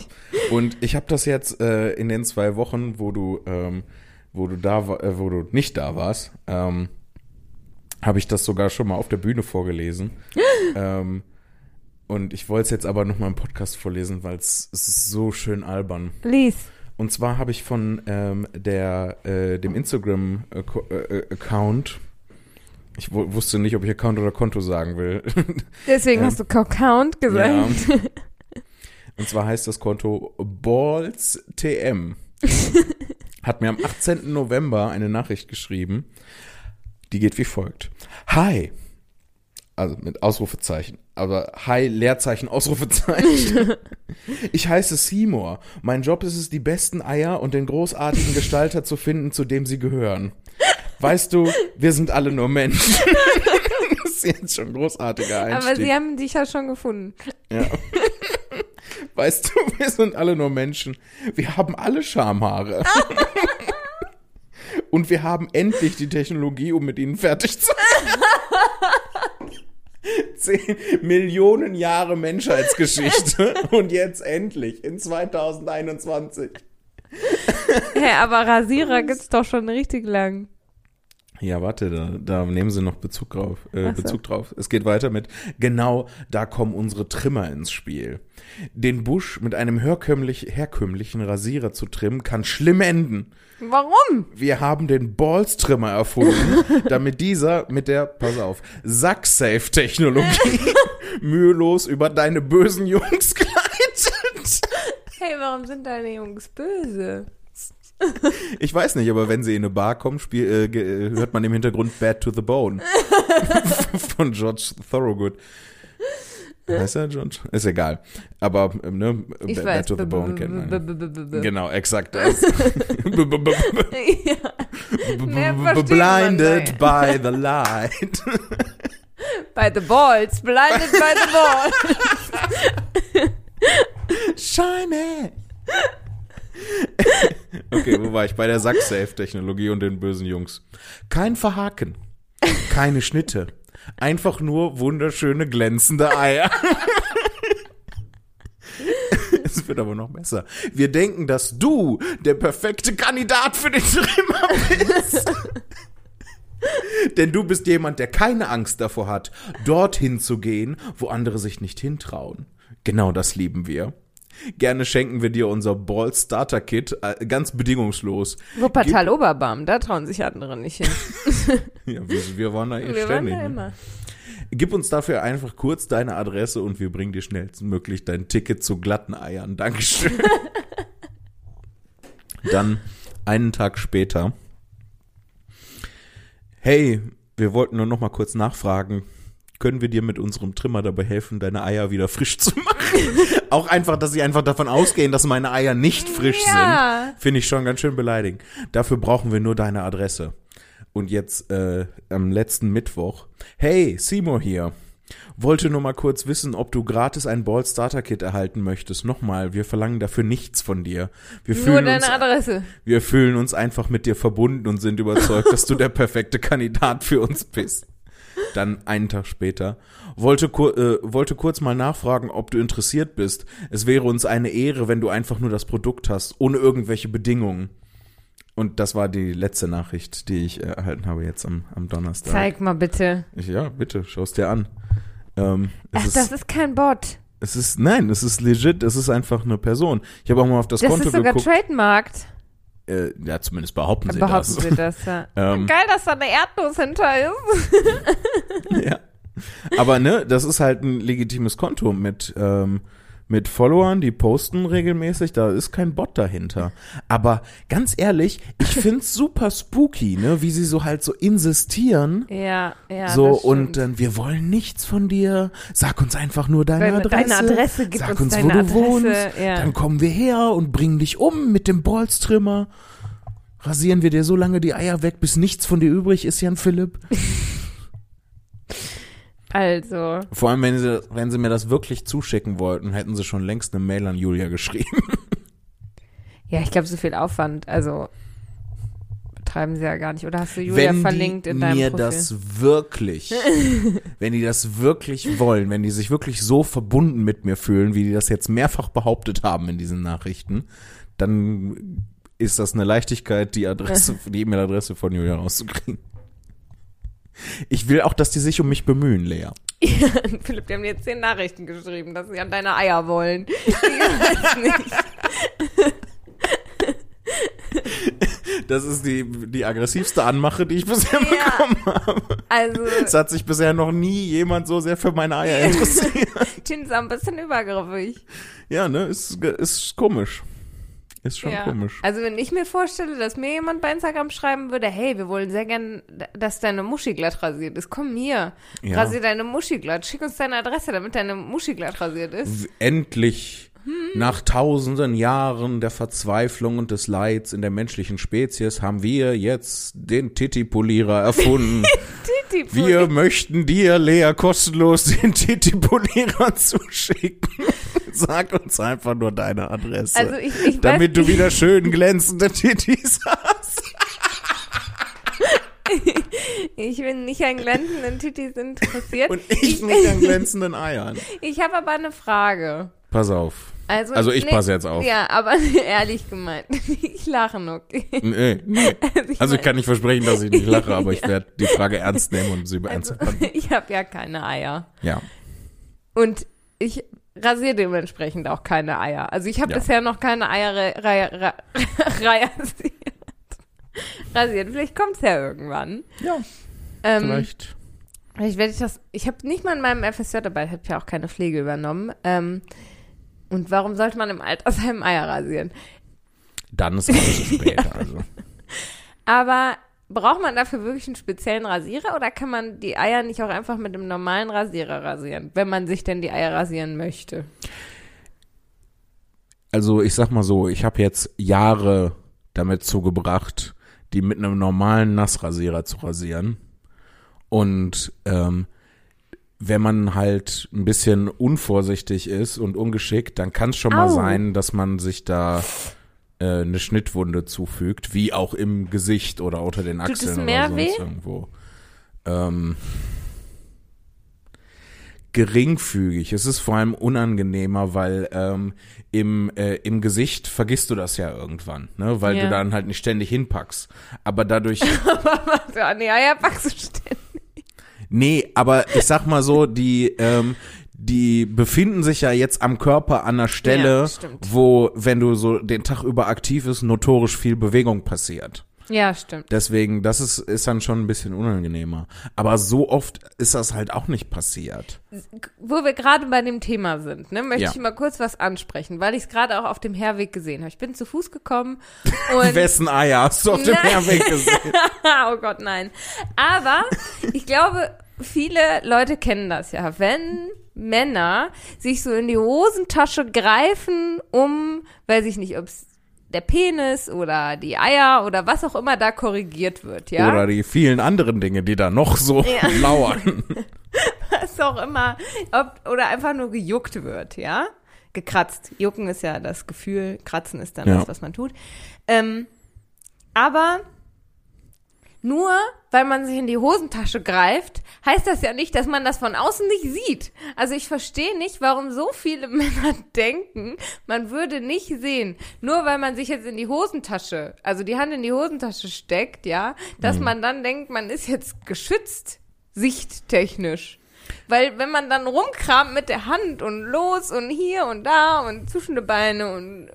Und ich habe das jetzt äh, in den zwei Wochen, wo du, ähm, wo du da, äh, wo du nicht da warst, ähm, habe ich das sogar schon mal auf der Bühne vorgelesen. ähm, und ich wollte es jetzt aber noch mal im Podcast vorlesen, weil es ist so schön albern. Lies. Und zwar habe ich von ähm, der äh, dem Instagram-Account ich wu- wusste nicht, ob ich Account oder Konto sagen will. Deswegen Ähm, hast du Count gesagt. Ja. Und zwar heißt das Konto BallsTM. Hat mir am 18. November eine Nachricht geschrieben. Die geht wie folgt. Hi also mit Ausrufezeichen, aber Hi, Leerzeichen, Ausrufezeichen. ich heiße Seymour. Mein Job ist es, die besten Eier und den großartigen Gestalter zu finden, zu dem sie gehören. Weißt du, wir sind alle nur Menschen. das ist jetzt schon ein großartiger Einstieg. Aber sie haben dich ja schon gefunden. Ja. Weißt du, wir sind alle nur Menschen. Wir haben alle Schamhaare. Und wir haben endlich die Technologie, um mit ihnen fertig zu sein. 10 Millionen Jahre Menschheitsgeschichte. Und jetzt endlich, in 2021. Hä, hey, aber Rasierer gibt's doch schon richtig lang. Ja, warte, da, da nehmen sie noch Bezug drauf, äh, so. Bezug drauf. Es geht weiter mit, genau, da kommen unsere Trimmer ins Spiel. Den Busch mit einem herkömmlich, herkömmlichen Rasierer zu trimmen, kann schlimm enden. Warum? Wir haben den Balls-Trimmer erfunden, damit dieser mit der, pass auf, Sack-Safe-Technologie mühelos über deine bösen Jungs gleitet. Hey, warum sind deine Jungs böse? Ich weiß nicht, aber wenn sie in eine Bar kommen, spiel, äh, äh, hört man im Hintergrund Bad to the Bone von George Thorogood. Heißt er George? Ist egal. Aber ähm, ne, Ich Bad weiß. to the Bone kennt man. Genau, exakt das. Blinded by the light. by the balls, blinded by the balls. Shiny. Okay, wo war ich? Bei der Sack-Safe-Technologie und den bösen Jungs. Kein Verhaken. Keine Schnitte. Einfach nur wunderschöne glänzende Eier. Es wird aber noch besser. Wir denken, dass du der perfekte Kandidat für den Trimmer bist. Denn du bist jemand, der keine Angst davor hat, dorthin zu gehen, wo andere sich nicht hintrauen. Genau das lieben wir. Gerne schenken wir dir unser Ball Starter Kit äh, ganz bedingungslos. Wuppertal Oberbarm, da trauen sich andere nicht hin. Ja, wir, wir waren da eh Wir waren ständig. da ne? immer. Gib uns dafür einfach kurz deine Adresse und wir bringen dir schnellstmöglich dein Ticket zu glatten Eiern. Dankeschön. Dann einen Tag später. Hey, wir wollten nur noch mal kurz nachfragen. Können wir dir mit unserem Trimmer dabei helfen, deine Eier wieder frisch zu machen? Auch einfach, dass sie einfach davon ausgehen, dass meine Eier nicht frisch Ja. sind. Finde ich schon ganz schön beleidigend. Dafür brauchen wir nur deine Adresse. Und jetzt äh, am letzten Mittwoch. Hey, Seymour hier. Wollte nur mal kurz wissen, ob du gratis ein Ball Starter Kit erhalten möchtest. Nochmal, wir verlangen dafür nichts von dir. Wir Nur fühlen, deine uns, Adresse. wir fühlen uns einfach mit dir verbunden und sind überzeugt, dass du der perfekte Kandidat für uns bist. Dann einen Tag später. Wollte, kur äh, wollte kurz mal nachfragen, ob du interessiert bist. Es wäre uns eine Ehre, wenn du einfach nur das Produkt hast, ohne irgendwelche Bedingungen. Und das war die letzte Nachricht, die ich erhalten habe jetzt am, am Donnerstag. Zeig mal bitte. Ich, ja, bitte, schau's dir an. Ähm, es, Ach, ist, das ist kein Bot. es ist, nein, es ist legit, es ist einfach eine Person. Ich habe auch mal auf das, Das Konto ist sogar geguckt. trademarkt. Äh, ja, zumindest behaupten sie Behaupten das. sie das, ja. Ähm, Geil, dass da eine Erdnuss hinter ist. ja. Aber ne, das ist halt ein legitimes Konto mit, ähm, mit Followern, die posten regelmäßig, da ist kein Bot dahinter. Aber ganz ehrlich, ich find's super spooky, ne, wie sie so halt so insistieren. Ja, ja. so, und dann, wir wollen nichts von dir. Sag uns einfach nur deine Deine- Adresse. deine Adresse, gib Sag uns uns, deine wo du Adresse, wohnst. ja. Dann kommen wir her und bringen dich um mit dem Ballstrimmer. Rasieren wir dir so lange die Eier weg, bis nichts von dir übrig ist, Jan Philipp. Also, Vor allem, wenn sie, wenn sie mir das wirklich zuschicken wollten, hätten sie schon längst eine Mail an Julia geschrieben. ja, ich glaube, so viel Aufwand, also betreiben sie ja gar nicht. Oder hast du Julia wenn verlinkt die in deinem mir Profil? das wirklich, wenn die das wirklich wollen, wenn die sich wirklich so verbunden mit mir fühlen, wie die das jetzt mehrfach behauptet haben in diesen Nachrichten, dann ist das eine Leichtigkeit, die Adresse, die E-Mail-Adresse von Julia rauszukriegen. Ich will auch, dass die sich um mich bemühen, Lea. Ja, Philipp, die haben jetzt zehn Nachrichten geschrieben, dass sie an deine Eier wollen. Ich weiß nicht. Das ist die, die aggressivste Anmache, die ich bisher Ja. bekommen habe. Also, Es hat sich bisher noch nie jemand so sehr für meine Eier interessiert. Tin ist ein bisschen übergriffig. ja, ne, ist, ist komisch. Ist schon Ja. komisch. Also wenn ich mir vorstelle, dass mir jemand bei Instagram schreiben würde, hey, wir wollen sehr gern, dass deine Muschi glatt rasiert ist. Komm hier, Ja. rasier deine Muschi glatt. Schick uns deine Adresse, damit deine Muschi glatt rasiert ist. Endlich, Hm. nach tausenden Jahren der Verzweiflung und des Leids in der menschlichen Spezies, haben wir jetzt den Titi-Polierer erfunden. Wir möchten dir, Lea, kostenlos den Titi-Polierer zuschicken. Sag uns einfach nur deine Adresse. Also ich, ich damit weiß, du wieder schön glänzende Titis hast. ich bin nicht an glänzenden Titis interessiert. Und ich nicht an glänzenden Eiern. Ich habe aber eine Frage. Pass auf. Also, Also ich passe jetzt auf. Ja, aber ehrlich gemeint, ich lache nur. Okay. Nee, nee. ich Also ich kann nicht versprechen, dass ich nicht lache, aber ich werde die Frage ernst nehmen und sie also, beantworten. ich habe ja keine Eier. Ja. Und ich rasiere dementsprechend auch keine Eier. Also ich habe Ja. bisher noch keine Eier re- re- rasiert. rasiert. Vielleicht kommt's ja irgendwann. Ja. Ähm, Vielleicht. Ich werde das. Ich habe nicht mal in meinem FSJ dabei, ich habe ja auch keine Pflege übernommen. Ähm, und warum sollte man im Altersheim Eier rasieren? Dann ist alles zu spät. Also. Aber braucht man dafür wirklich einen speziellen Rasierer oder kann man die Eier nicht auch einfach mit einem normalen Rasierer rasieren, wenn man sich denn die Eier rasieren möchte? also ich sag mal so, ich habe jetzt Jahre damit zugebracht, die mit einem normalen Nassrasierer zu rasieren. Und ähm, wenn man halt ein bisschen unvorsichtig ist und ungeschickt, dann kann es schon mal Au. sein, dass man sich da äh, eine Schnittwunde zufügt, wie auch im Gesicht oder unter den Tut Achseln oder sonst weh? irgendwo. Ähm, geringfügig. Es ist vor allem unangenehmer, weil ähm, im, äh, im Gesicht vergisst du das ja irgendwann, ne? weil Ja. du dann halt nicht ständig hinpackst. Aber dadurch, die Eier packst du ständig. Nee, aber ich sag mal so, die, ähm, die befinden sich ja jetzt am Körper an einer Stelle, Ja, wo, wenn du so den Tag über aktiv ist, notorisch viel Bewegung passiert. Ja, stimmt. Deswegen, das ist, ist dann schon ein bisschen unangenehmer. Aber so oft ist das halt auch nicht passiert. Wo wir gerade bei dem Thema sind, ne, möchte Ja. ich mal kurz was ansprechen, weil ich es gerade auch auf dem Herweg gesehen habe. Ich bin zu Fuß gekommen und Wessen Eier hast du auf dem. Herweg gesehen? oh Gott, nein. Aber ich glaube, viele Leute kennen das ja. Wenn Männer sich so in die Hosentasche greifen, um, weiß ich nicht, ob es der Penis oder die Eier oder was auch immer da korrigiert wird, ja? Oder die vielen anderen Dinge, die da noch so Ja. lauern. was auch immer, ob, oder einfach nur gejuckt wird, ja? Gekratzt. Jucken ist ja das Gefühl, kratzen ist dann Ja. das, was man tut. Ähm, aber nur weil man sich in die Hosentasche greift, heißt das ja nicht, dass man das von außen nicht sieht. Also ich verstehe nicht, warum so viele Männer denken, man würde nicht sehen. Nur weil man sich jetzt in die Hosentasche, also die Hand in die Hosentasche steckt, ja, dass man dann denkt, man ist jetzt geschützt, sichttechnisch. Weil wenn man dann rumkramt mit der Hand und los und hier und da und zwischen die Beine und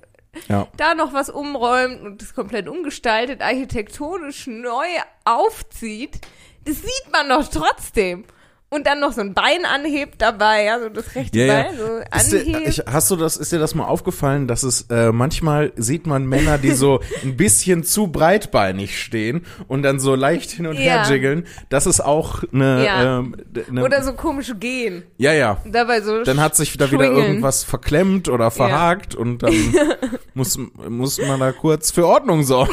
Ja. da noch was umräumt und das komplett umgestaltet, architektonisch neu aufzieht, das sieht man doch trotzdem. Und dann noch so ein Bein anhebt dabei, also das rechte Ja, ja. Bein so Ist dir, anhebt. ich, hast du das, ist dir das mal aufgefallen, dass es äh, manchmal sieht man Männer, die so ein bisschen zu breitbeinig stehen und dann so leicht hin und her Ja. jiggeln? Das ist auch eine, Ja. ähm, eine Oder so komische Gehen. ja, ja. Dabei so Dann hat sich da wieder irgendwas verklemmt oder verhakt und dann muss, muss man da kurz für Ordnung sorgen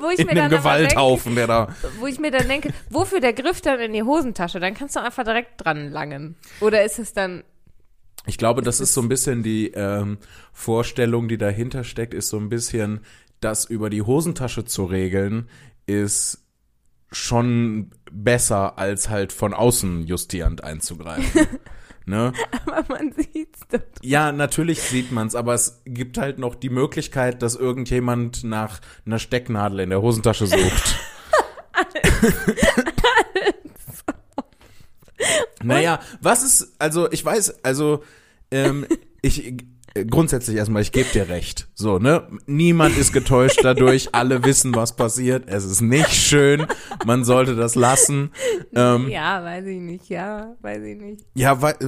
wo ich in mir dem dann aber denke, Gewalthaufen, der da wo ich mir dann denke, wofür der Griff dann in die Hosentasche? Dann kannst du einfach direkt dran langen. Oder ist es dann, Ich glaube, das ist so ein bisschen die ähm, Vorstellung, die dahinter steckt, ist so ein bisschen, das über die Hosentasche zu regeln, ist schon besser, als halt von außen justierend einzugreifen. ne? aber man sieht's doch. Ja, natürlich sieht man's, aber es gibt halt noch die Möglichkeit, dass irgendjemand nach einer Stecknadel in der Hosentasche sucht. naja, was ist, also ich weiß, also ähm, ich, grundsätzlich erstmal, ich gebe dir recht. So, ne? Niemand ist getäuscht dadurch, alle wissen, was passiert. Es ist nicht schön, man sollte das lassen. Ähm, ja, weiß ich nicht, ja, weiß ich nicht. ja, wei- äh,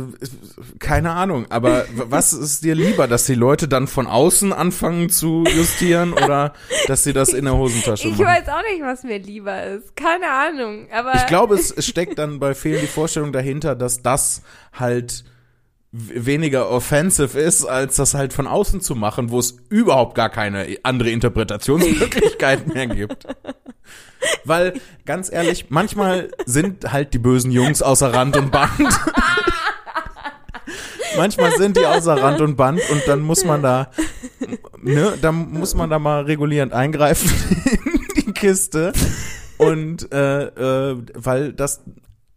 keine Ahnung, aber was ist dir lieber, dass die Leute dann von außen anfangen zu justieren oder dass sie das in der Hosentasche Ich machen? weiß auch nicht, was mir lieber ist. Keine Ahnung, aber Ich glaube, es, es steckt dann bei vielen die Vorstellung dahinter, dass das halt weniger offensive ist, als das halt von außen zu machen, wo es überhaupt gar keine andere Interpretationsmöglichkeit mehr gibt. Weil, ganz ehrlich, manchmal sind halt die bösen Jungs außer Rand und Band. manchmal sind die außer Rand und Band und dann muss man da, ne, dann muss man da mal regulierend eingreifen in die Kiste. Und äh, äh, weil das,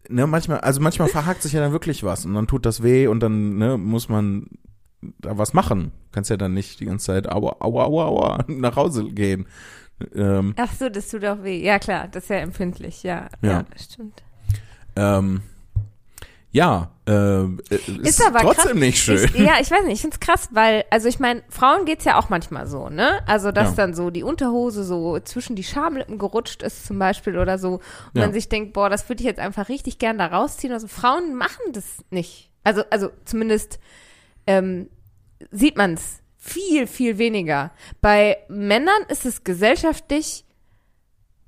ne, manchmal, also manchmal verhakt sich ja dann wirklich was und dann tut das weh und dann, ne, muss man da was machen. Kannst ja dann nicht die ganze Zeit aua, aua, aua, aua nach Hause gehen. Ähm, Ach so, das tut auch weh. Ja, klar, das ist ja empfindlich, ja. Ja. Ja, stimmt. ähm, ja, äh, ist, aber trotzdem krass. nicht schön. Ich, ja, ich weiß nicht, ich find's krass, weil, also ich meine, Frauen geht's ja auch manchmal so, ne? Also, dass Ja. dann so die Unterhose so zwischen die Schamlippen gerutscht ist zum Beispiel oder so und Ja. man sich denkt, boah, das würde ich jetzt einfach richtig gern da rausziehen. Also Frauen machen das nicht. Also, also zumindest ähm, sieht man's viel, viel weniger. Bei Männern ist es gesellschaftlich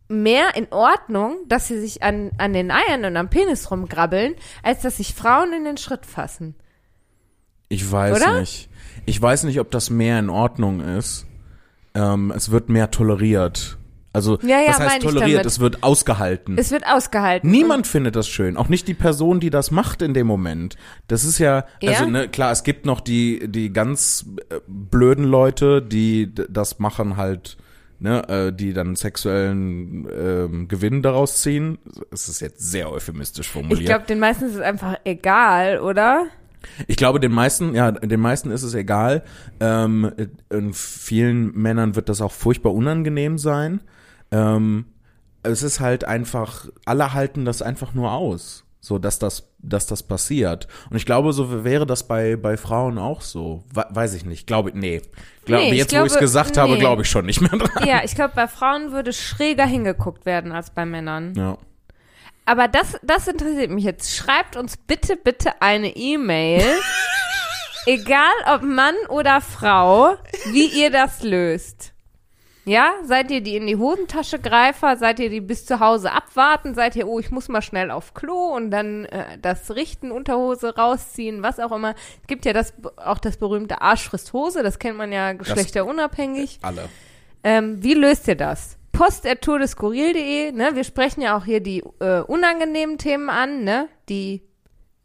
mehr in Ordnung, dass sie sich an, an den Eiern und am Penis rumgrabbeln, als dass sich Frauen in den Schritt fassen. Ich weiß Oder? nicht. Ich weiß nicht, ob das mehr in Ordnung ist. Ähm, es wird mehr toleriert. Also, Ja, ja, meine heißt toleriert? Es wird ausgehalten. Es wird ausgehalten. Niemand findet das schön, auch nicht die Person, die das macht in dem Moment. Das ist ja, also Ja? ne, klar, es gibt noch die die ganz äh, blöden Leute, die das machen halt, ne, äh, die dann sexuellen ähm, Gewinn daraus ziehen. Es ist jetzt sehr euphemistisch formuliert. Ich glaube, den meisten ist es einfach egal, oder? Ich glaube, den meisten, ja, den meisten ist es egal. Ähm, in vielen Männern wird das auch furchtbar unangenehm sein. Ähm, es ist halt einfach, alle halten das einfach nur aus, so dass das, dass das passiert. Und ich glaube, so wäre das bei bei Frauen auch so. We weiß ich nicht. Glaube nee. Glaub, Nee, ich jetzt, wo ich es glaube, gesagt habe, nee. glaube ich schon nicht mehr dran. Ja, ich glaube, bei Frauen würde schräger hingeguckt werden als bei Männern. Ja. Aber das, das interessiert mich jetzt. Schreibt uns bitte, bitte eine E-Mail. egal ob Mann oder Frau, wie ihr das löst. Ja, seid ihr die in die Hosentasche Greifer? Seid ihr die bis zu Hause abwarten? Seid ihr, oh, ich muss mal schnell auf Klo und dann äh, das Richten Unterhose rausziehen, was auch immer. Es gibt ja das auch das berühmte Arsch frisst Hose, das kennt man ja geschlechterunabhängig. Alle. Ähm, wie löst ihr das? Post.tourdeskurril.de, ne? Wir sprechen ja auch hier die äh, unangenehmen Themen an, ne? Die,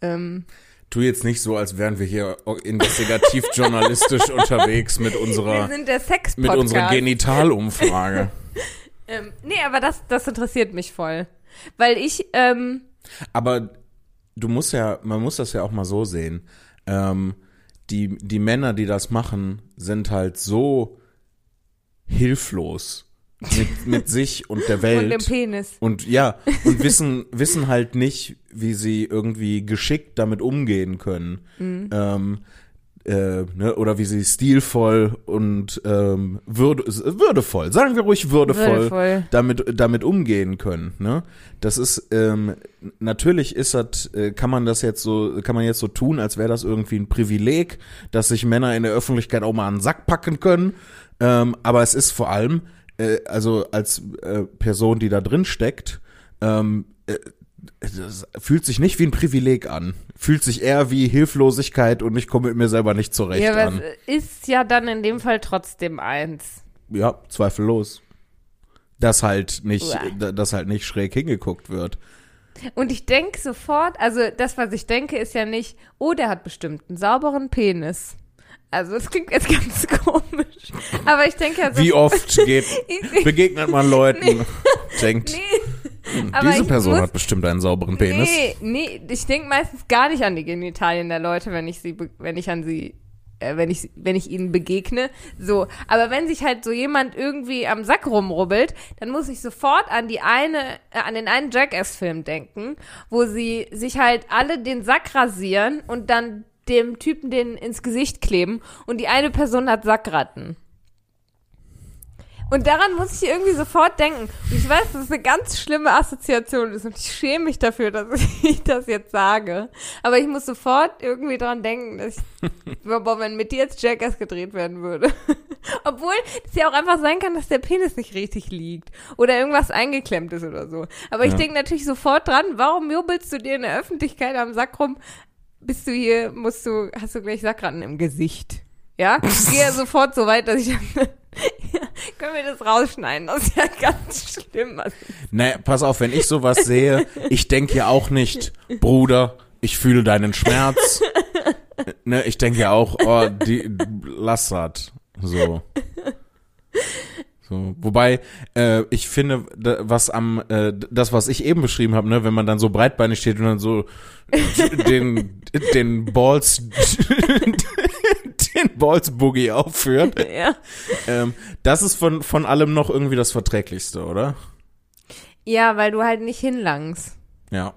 ähm, Tu jetzt nicht so, als wären wir hier investigativ journalistisch unterwegs mit wir unserer sind der mit Sex-Podcast. unserer Genitalumfrage. ähm, nee, aber das, das interessiert mich voll. Weil ich, ähm, Aber du musst ja, man muss das ja auch mal so sehen. Ähm, die, die Männer, die das machen, sind halt so hilflos mit, mit sich und der und Welt. dem Penis. Und ja, und wissen, wissen halt nicht, wie sie irgendwie geschickt damit umgehen können. Mhm. Ähm, äh, ne, oder wie sie stilvoll und ähm, würde, würdevoll, sagen wir ruhig würdevoll, Würdevoll. damit damit umgehen können. Ne? Das ist ähm, natürlich ist das, äh, kann man das jetzt so, kann man jetzt so tun, als wäre das irgendwie ein Privileg, dass sich Männer in der Öffentlichkeit auch mal einen Sack packen können. Ähm, aber es ist vor allem, äh, also als äh, Person, die da drin steckt, ähm, äh, das fühlt sich nicht wie ein Privileg an. Fühlt sich eher wie Hilflosigkeit und ich komme mit mir selber nicht zurecht Ja, aber an. es ist ja dann in dem Fall trotzdem eins. Ja, zweifellos. Dass halt nicht, Uah. dass halt nicht schräg hingeguckt wird. Und ich denke sofort, also das, was ich denke, ist ja nicht, oh, der hat bestimmt einen sauberen Penis. Also das klingt jetzt ganz komisch. Aber ich denke ja so, Wie oft geht, begegnet man Leuten, denkt, nee, hm, diese Person muss- hat bestimmt einen sauberen Penis. Nee, nee, ich denke meistens gar nicht an die Genitalien der Leute, wenn ich sie, wenn ich an sie, äh, wenn ich, wenn ich ihnen begegne. So, aber wenn sich halt so jemand irgendwie am Sack rumrubbelt, dann muss ich sofort an die eine, äh, an den einen Jackass-Film denken, wo sie sich halt alle den Sack rasieren und dann dem Typen den ins Gesicht kleben und die eine Person hat Sackratten. Und daran muss ich irgendwie sofort denken. Und ich weiß, dass es eine ganz schlimme Assoziation ist und ich schäme mich dafür, dass ich das jetzt sage. Aber ich muss sofort irgendwie dran denken, dass ich, boah, wenn mit dir jetzt Jackass gedreht werden würde. Obwohl es ja auch einfach sein kann, dass der Penis nicht richtig liegt oder irgendwas eingeklemmt ist oder so. Aber ich Ja. denke natürlich sofort dran, warum jubelst du dir in der Öffentlichkeit am Sack rum? Bist du hier, musst du, hast du gleich Sackratten im Gesicht? Ja? Ich gehe sofort so weit, dass ich dann, ja, können wir das rausschneiden? Das ist ja ganz schlimm. Also, Naja, pass auf, wenn ich sowas sehe, ich denke ja auch nicht, Bruder, ich fühle deinen Schmerz. ne, ich denke ja auch, oh, die, lass das. So. So, wobei äh, ich finde, da, was am äh, das, was ich eben beschrieben habe, ne, wenn man dann so breitbeinig steht und dann so den den Balls den Balls Boogie aufführt, ja. ähm, das ist von von allem noch irgendwie das verträglichste, oder? ja, weil du halt nicht hinlangst. Ja.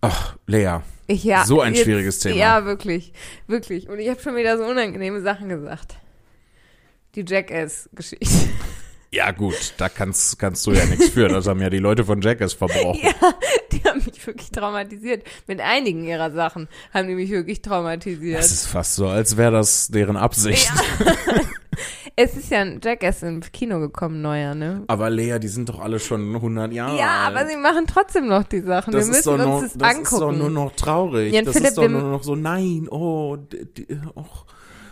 Ach, Lea. Ich, ja, So ein schwieriges Thema. Ja, wirklich. Wirklich. Und ich habe schon wieder so unangenehme Sachen gesagt. Die Jackass-Geschichte. Ja, gut, da kannst, kannst du ja nichts für. Das haben ja die Leute von Jackass verbrochen. Ja, die haben mich wirklich traumatisiert. Mit einigen ihrer Sachen haben die mich wirklich traumatisiert. Das ist fast so, als wäre das deren Absicht. Es ist ja ein Jackass im Kino gekommen, neuer, ne? Aber Lea, die sind doch alle schon 100 Jahre Ja, alt. aber sie machen trotzdem noch die Sachen. das wir müssen uns das, das angucken. ist doch nur noch traurig. Ja, das Philipp, ist doch nur noch so, nein, oh, die, och,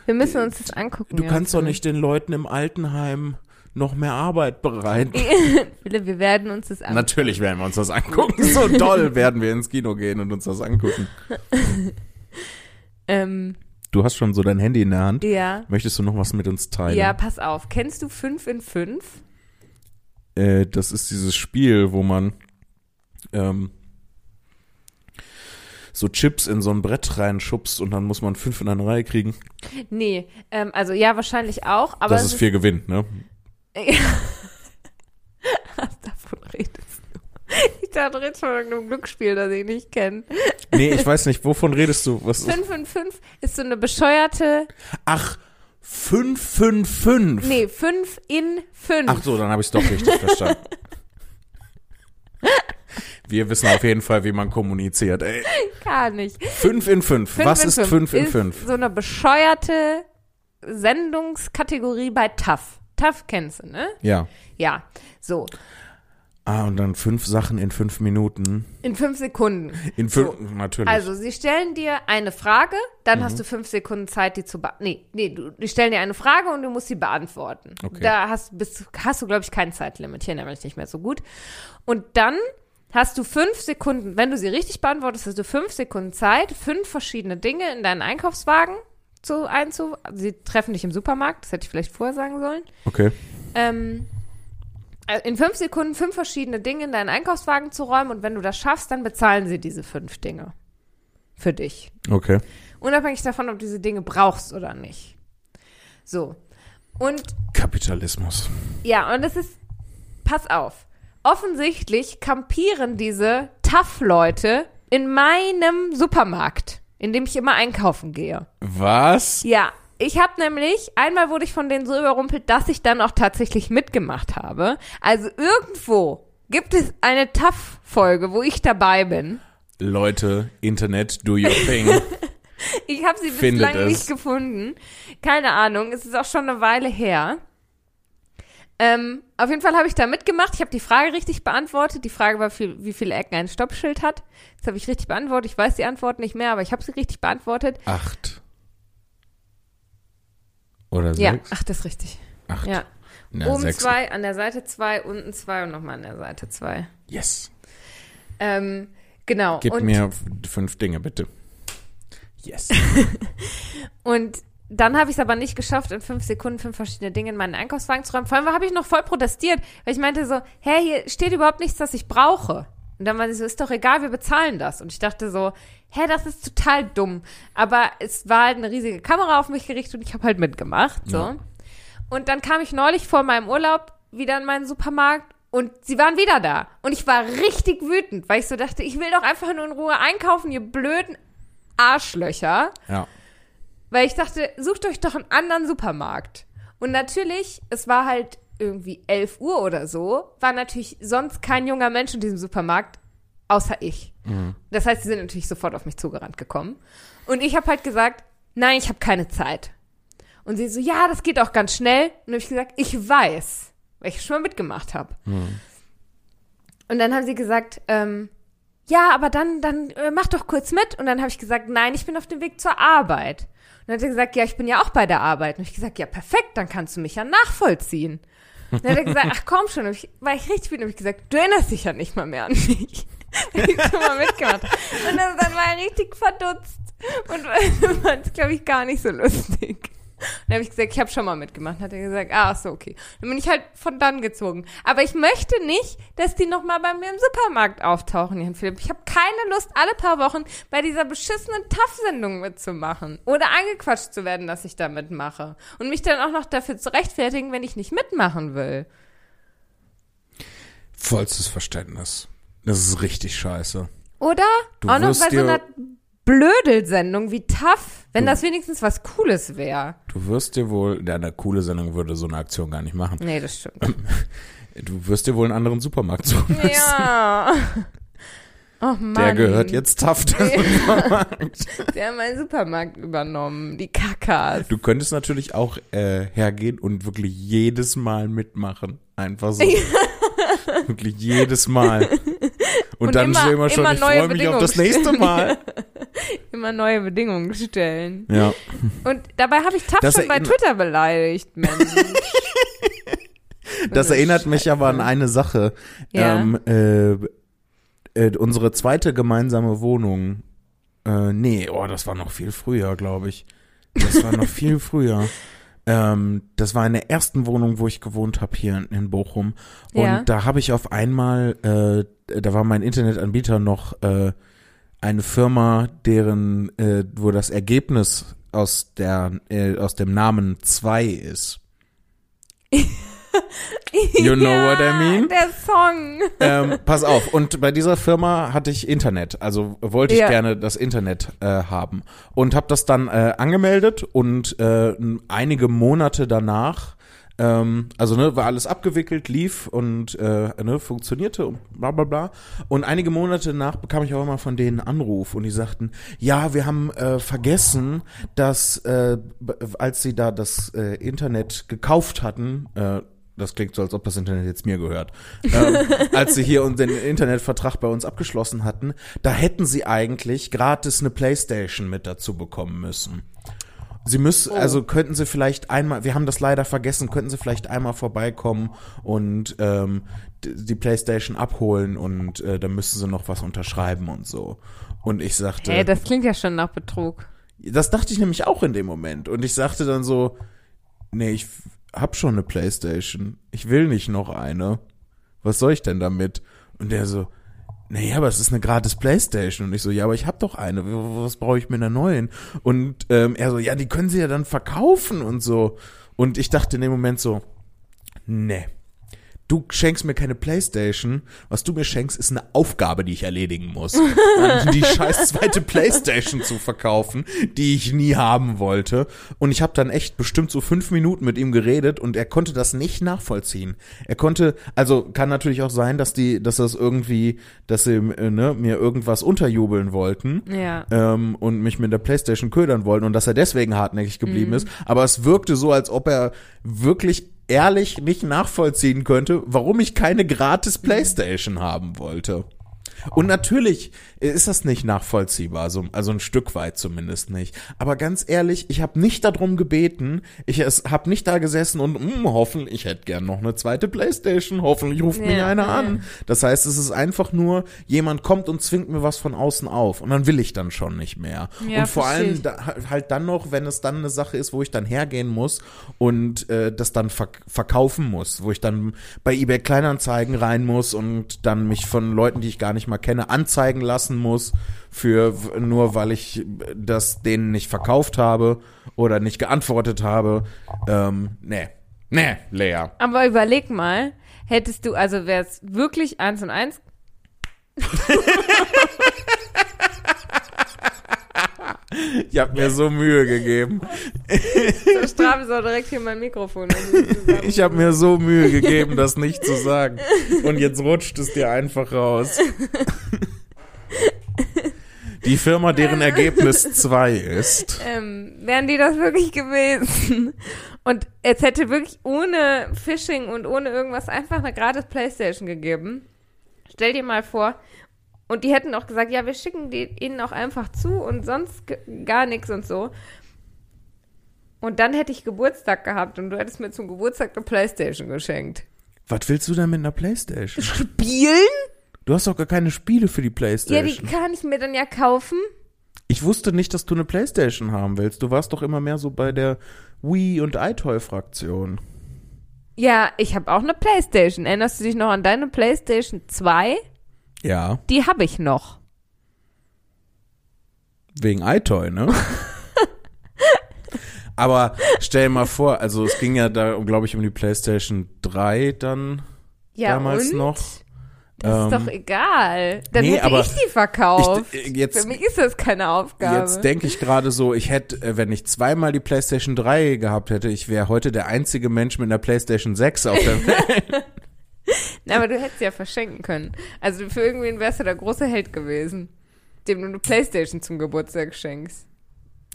wir müssen uns das angucken. du kannst doch nicht den Leuten im Altenheim noch mehr Arbeit bereiten. Philipp, wir werden uns das angucken. Natürlich werden wir uns das angucken. So doll werden wir ins Kino gehen und uns das angucken. Ähm, Du hast schon so dein Handy in der Hand. ja. Möchtest du noch was mit uns teilen? Ja, pass auf. Kennst du 5 in 5? Äh, das ist dieses Spiel, wo man ähm, so Chips in so ein Brett reinschubst und dann muss man fünf in eine Reihe kriegen. Nee, ähm, also ja, wahrscheinlich auch, aber das ist viel Gewinn, ne? Davon redest du. Ich dachte, redest von irgendeinem Glücksspiel, das ich nicht kenne. Nee, ich weiß nicht, wovon redest du? Was? 5 in 5 ist so eine bescheuerte, Ach, 555. nee, 5 in 5. Ach so, dann habe ich es doch richtig verstanden. Wir wissen auf jeden Fall, wie man kommuniziert. Ey. Gar nicht. 5 in 5. Fünf Was in ist fünf 5 in ist 5? So eine bescheuerte Sendungskategorie bei TAF. TAF kennst du, ne? Ja. Ja, so. Ah, und dann fünf Sachen in fünf Minuten. In fünf Sekunden. In fünf, natürlich. Also, sie stellen dir eine Frage, dann hast du fünf Sekunden Zeit, die zu beantworten. Nee, nee, du, die stellen dir eine Frage und du musst sie beantworten. Okay. Da hast, bist, hast du, glaube ich, kein Zeitlimit. Hier nämlich nicht mehr so gut. Und dann hast du fünf Sekunden, wenn du sie richtig beantwortest, hast du fünf Sekunden Zeit, fünf verschiedene Dinge in deinen Einkaufswagen zu einzu. Sie treffen dich im Supermarkt, das hätte ich vielleicht vorher sagen sollen. okay. Ähm, äh, in fünf Sekunden fünf verschiedene Dinge in deinen Einkaufswagen zu räumen und wenn du das schaffst, dann bezahlen sie diese fünf Dinge. Für dich. Okay. Unabhängig davon, ob du diese Dinge brauchst oder nicht. So. Und Kapitalismus. ja, und es ist, pass auf, offensichtlich kampieren diese Tough-Leute in meinem Supermarkt, in dem ich immer einkaufen gehe. Was? Ja, ich habe nämlich, einmal wurde ich von denen so überrumpelt, dass ich dann auch tatsächlich mitgemacht habe. Also irgendwo gibt es eine TAF-Folge, wo ich dabei bin. Leute, Internet, do your thing. Ich habe sie Findet bislang es. nicht gefunden. Keine Ahnung, es ist auch schon eine Weile her. Ähm, auf jeden Fall habe ich da mitgemacht. Ich habe die Frage richtig beantwortet. Die Frage war, viel, wie viele Ecken ein Stoppschild hat. Das habe ich richtig beantwortet. Ich weiß die Antwort nicht mehr, aber ich habe sie richtig beantwortet. Acht. Oder Ja, sechs? ach, das ist richtig. Acht. Ja. Na, Oben sechs. zwei, an der Seite zwei, unten zwei und nochmal an der Seite zwei. Yes. Ähm, genau. Gib und, mir fünf Dinge, bitte. Yes. und dann habe ich es aber nicht geschafft, in fünf Sekunden fünf verschiedene Dinge in meinen Einkaufswagen zu räumen. Vor allem habe ich noch voll protestiert, weil ich meinte so, hä, hier steht überhaupt nichts, das ich brauche. Und dann war sie so, ist doch egal, wir bezahlen das. Und ich dachte so, hä, das ist total dumm. Aber es war halt eine riesige Kamera auf mich gerichtet und ich habe halt mitgemacht. So. Ja. Und dann kam ich neulich vor meinem Urlaub wieder in meinen Supermarkt und sie waren wieder da. Und ich war richtig wütend, weil ich so dachte, ich will doch einfach nur in Ruhe einkaufen, ihr blöden Arschlöcher. Ja. Weil ich dachte, sucht euch doch einen anderen Supermarkt. Und natürlich, es war halt irgendwie 11 Uhr oder so, war natürlich sonst kein junger Mensch in diesem Supermarkt, außer ich. Das heißt, sie sind natürlich sofort auf mich zugerannt gekommen. Und ich habe halt gesagt, nein, ich habe keine Zeit. Und sie so, ja, das geht auch ganz schnell. Und dann habe ich gesagt, ich weiß, weil ich schon mal mitgemacht habe. Und dann haben sie gesagt, ähm, ja, aber dann, dann äh, mach doch kurz mit. Und dann habe ich gesagt, nein, ich bin auf dem Weg zur Arbeit. Und dann hat er gesagt, ja, ich bin ja auch bei der Arbeit. Und ich gesagt, ja, perfekt, dann kannst du mich ja nachvollziehen. Und dann hat er gesagt, ach komm schon. Und ich, war ich richtig wütend, habe ich gesagt, du erinnerst dich ja nicht mal mehr an mich. Weil ich schon mal mitgemacht. Und dann, dann war er richtig verdutzt. Und fand es, glaube ich, gar nicht so lustig. Dann habe ich gesagt, ich habe schon mal mitgemacht. Hat er gesagt, ah, so, okay. Dann bin ich halt von dann gezogen. Aber ich möchte nicht, dass die nochmal bei mir im Supermarkt auftauchen, Jan Philipp. Ich habe keine Lust, alle paar Wochen bei dieser beschissenen TAF-Sendung mitzumachen. Oder angequatscht zu werden, dass ich da mitmache. Und mich dann auch noch dafür zu rechtfertigen, wenn ich nicht mitmachen will. Vollstes Verständnis. Das ist richtig scheiße. Oder? Du auch noch bei so einer Blödelsendung wie TAF, wenn Du- das wenigstens was Cooles wäre. Du wirst dir wohl, ja, eine coole Sendung würde so eine Aktion gar nicht machen. Nee, das stimmt. Du wirst dir wohl einen anderen Supermarkt suchen müssen. Ja. Oh Mann. Der gehört jetzt Taft. Der hat meinen Supermarkt übernommen. Die Kakas. Du könntest natürlich auch äh, hergehen und wirklich jedes Mal mitmachen. Einfach so. wirklich jedes Mal. Und, Und dann immer- mal schon, immer ich freue mich auf das nächste Mal. Immer neue Bedingungen stellen. ja. Und dabei habe ich TAF Das schon bei Twitter beleidigt, Mensch. Das erinnert mich aber an Scheiße. eine Sache. Ja. Ähm, äh, äh, unsere zweite gemeinsame Wohnung. Äh, nee, oh, das war noch viel früher, glaube ich. Das war noch viel früher. Ähm, das war in der ersten Wohnung, wo ich gewohnt habe hier in, in Bochum. Und Ja. da habe ich auf einmal, äh, da war mein Internetanbieter noch äh, eine Firma, deren, äh, wo das Ergebnis aus der, äh, aus dem Namen 2 ist. You know ja, what I mean? Der Song. ähm, pass auf, und bei dieser Firma hatte ich Internet, also wollte ich Ja. gerne das Internet äh, haben und habe das dann äh, angemeldet und äh, einige Monate danach, ähm, also ne, war alles abgewickelt, lief und äh, ne, funktionierte und bla bla bla. Und einige Monate danach bekam ich auch immer von denen einen Anruf und die sagten, ja, wir haben äh, vergessen, dass äh, als sie da das äh, Internet gekauft hatten, äh, das klingt so, als ob das Internet jetzt mir gehört. Ähm, als sie hier den Internetvertrag bei uns abgeschlossen hatten, da hätten sie eigentlich gratis eine Playstation mit dazu bekommen müssen. Sie müssen, also könnten Sie vielleicht einmal, wir haben das leider vergessen, könnten Sie vielleicht einmal vorbeikommen und ähm, die Playstation abholen und äh, dann müssen Sie noch was unterschreiben und so. Und ich sagte, Hey, das klingt ja schon nach Betrug. das dachte ich nämlich auch in dem Moment. Und ich sagte dann so, nee, ich hab schon eine Playstation. Ich will nicht noch eine. Was soll ich denn damit? Und der so, naja, aber es ist eine gratis Playstation. Und ich so, ja, aber ich hab doch eine. Was brauche ich mit einer neuen? Und ähm, er so, ja, die können sie ja dann verkaufen und so. Und ich dachte in dem Moment so, nee. Du schenkst mir keine Playstation. Was du mir schenkst, ist eine Aufgabe, die ich erledigen muss. die scheiß zweite Playstation zu verkaufen, die ich nie haben wollte. Und ich habe dann echt bestimmt so fünf Minuten mit ihm geredet und er konnte das nicht nachvollziehen. Er konnte, also kann natürlich auch sein, dass die, dass das irgendwie, dass sie äh, ne, mir irgendwas unterjubeln wollten Ja. ähm, und mich mit der Playstation ködern wollten und dass er deswegen hartnäckig geblieben ist. Aber es wirkte so, als ob er wirklich ehrlich nicht nachvollziehen könnte, warum ich keine gratis Playstation haben wollte. Und natürlich ist das nicht nachvollziehbar, so, also ein Stück weit zumindest nicht. Aber ganz ehrlich, ich habe nicht darum gebeten, ich habe nicht da gesessen und hm, hoffentlich, ich hätte gern noch eine zweite Playstation, hoffentlich ruft mich Ja, einer ja. an. Das heißt, es ist einfach nur, jemand kommt und zwingt mir was von außen auf und dann will ich dann schon nicht mehr. Ja, und vor allem da, halt dann noch, wenn es dann eine Sache ist, wo ich dann hergehen muss und äh, das dann verk verkaufen muss, wo ich dann bei eBay Kleinanzeigen rein muss und dann mich von Leuten, die ich gar nicht mal kenne, anzeigen lassen muss für nur weil ich das denen nicht verkauft habe oder nicht geantwortet habe. Ähm, nee. Nee, Lea. Aber überleg mal, hättest du, also wäre es wirklich eins und eins. Ich habe mir so Mühe gegeben. So stramm so direkt hier mein Mikrofon. Also Ich habe mir so Mühe gegeben, das nicht zu sagen. Und jetzt rutscht es dir einfach raus. Die Firma, deren Ergebnis 2 ist. ähm, wären die das wirklich gewesen? Und es hätte wirklich ohne Phishing und ohne irgendwas einfach eine gratis Playstation gegeben. Stell dir mal vor. Und die hätten auch gesagt, ja, wir schicken die ihnen auch einfach zu und sonst gar nichts und so. Und dann hätte ich Geburtstag gehabt und du hättest mir zum Geburtstag eine Playstation geschenkt. Was willst du denn mit einer Playstation? Spielen? Du hast doch gar keine Spiele für die Ja, Playstation. die kann ich mir dann ja kaufen. ich wusste nicht, dass du eine Playstation haben willst. Du warst doch immer mehr so bei der Wii- und iToy-Fraktion. Ja, ich habe auch eine Playstation. Erinnerst du dich noch an deine Playstation 2? Ja, Die habe ich noch. wegen iToy, ne? Aber stell dir mal vor, also es ging ja da, glaube ich, um die PlayStation 3 dann Ja, damals und? noch. Das ist Ähm, doch egal. Dann nee, hätte ich die verkauft. ich- jetzt- Für mich ist das keine Aufgabe. Jetzt denke ich gerade so, ich hätte, äh, wenn ich zweimal die PlayStation 3 gehabt hätte, ich wäre heute der einzige Mensch mit einer PlayStation 6 auf der Welt. Na, aber du hättest ja verschenken können. Also für irgendwen wärst du der große Held gewesen, dem du eine Playstation zum Geburtstag schenkst.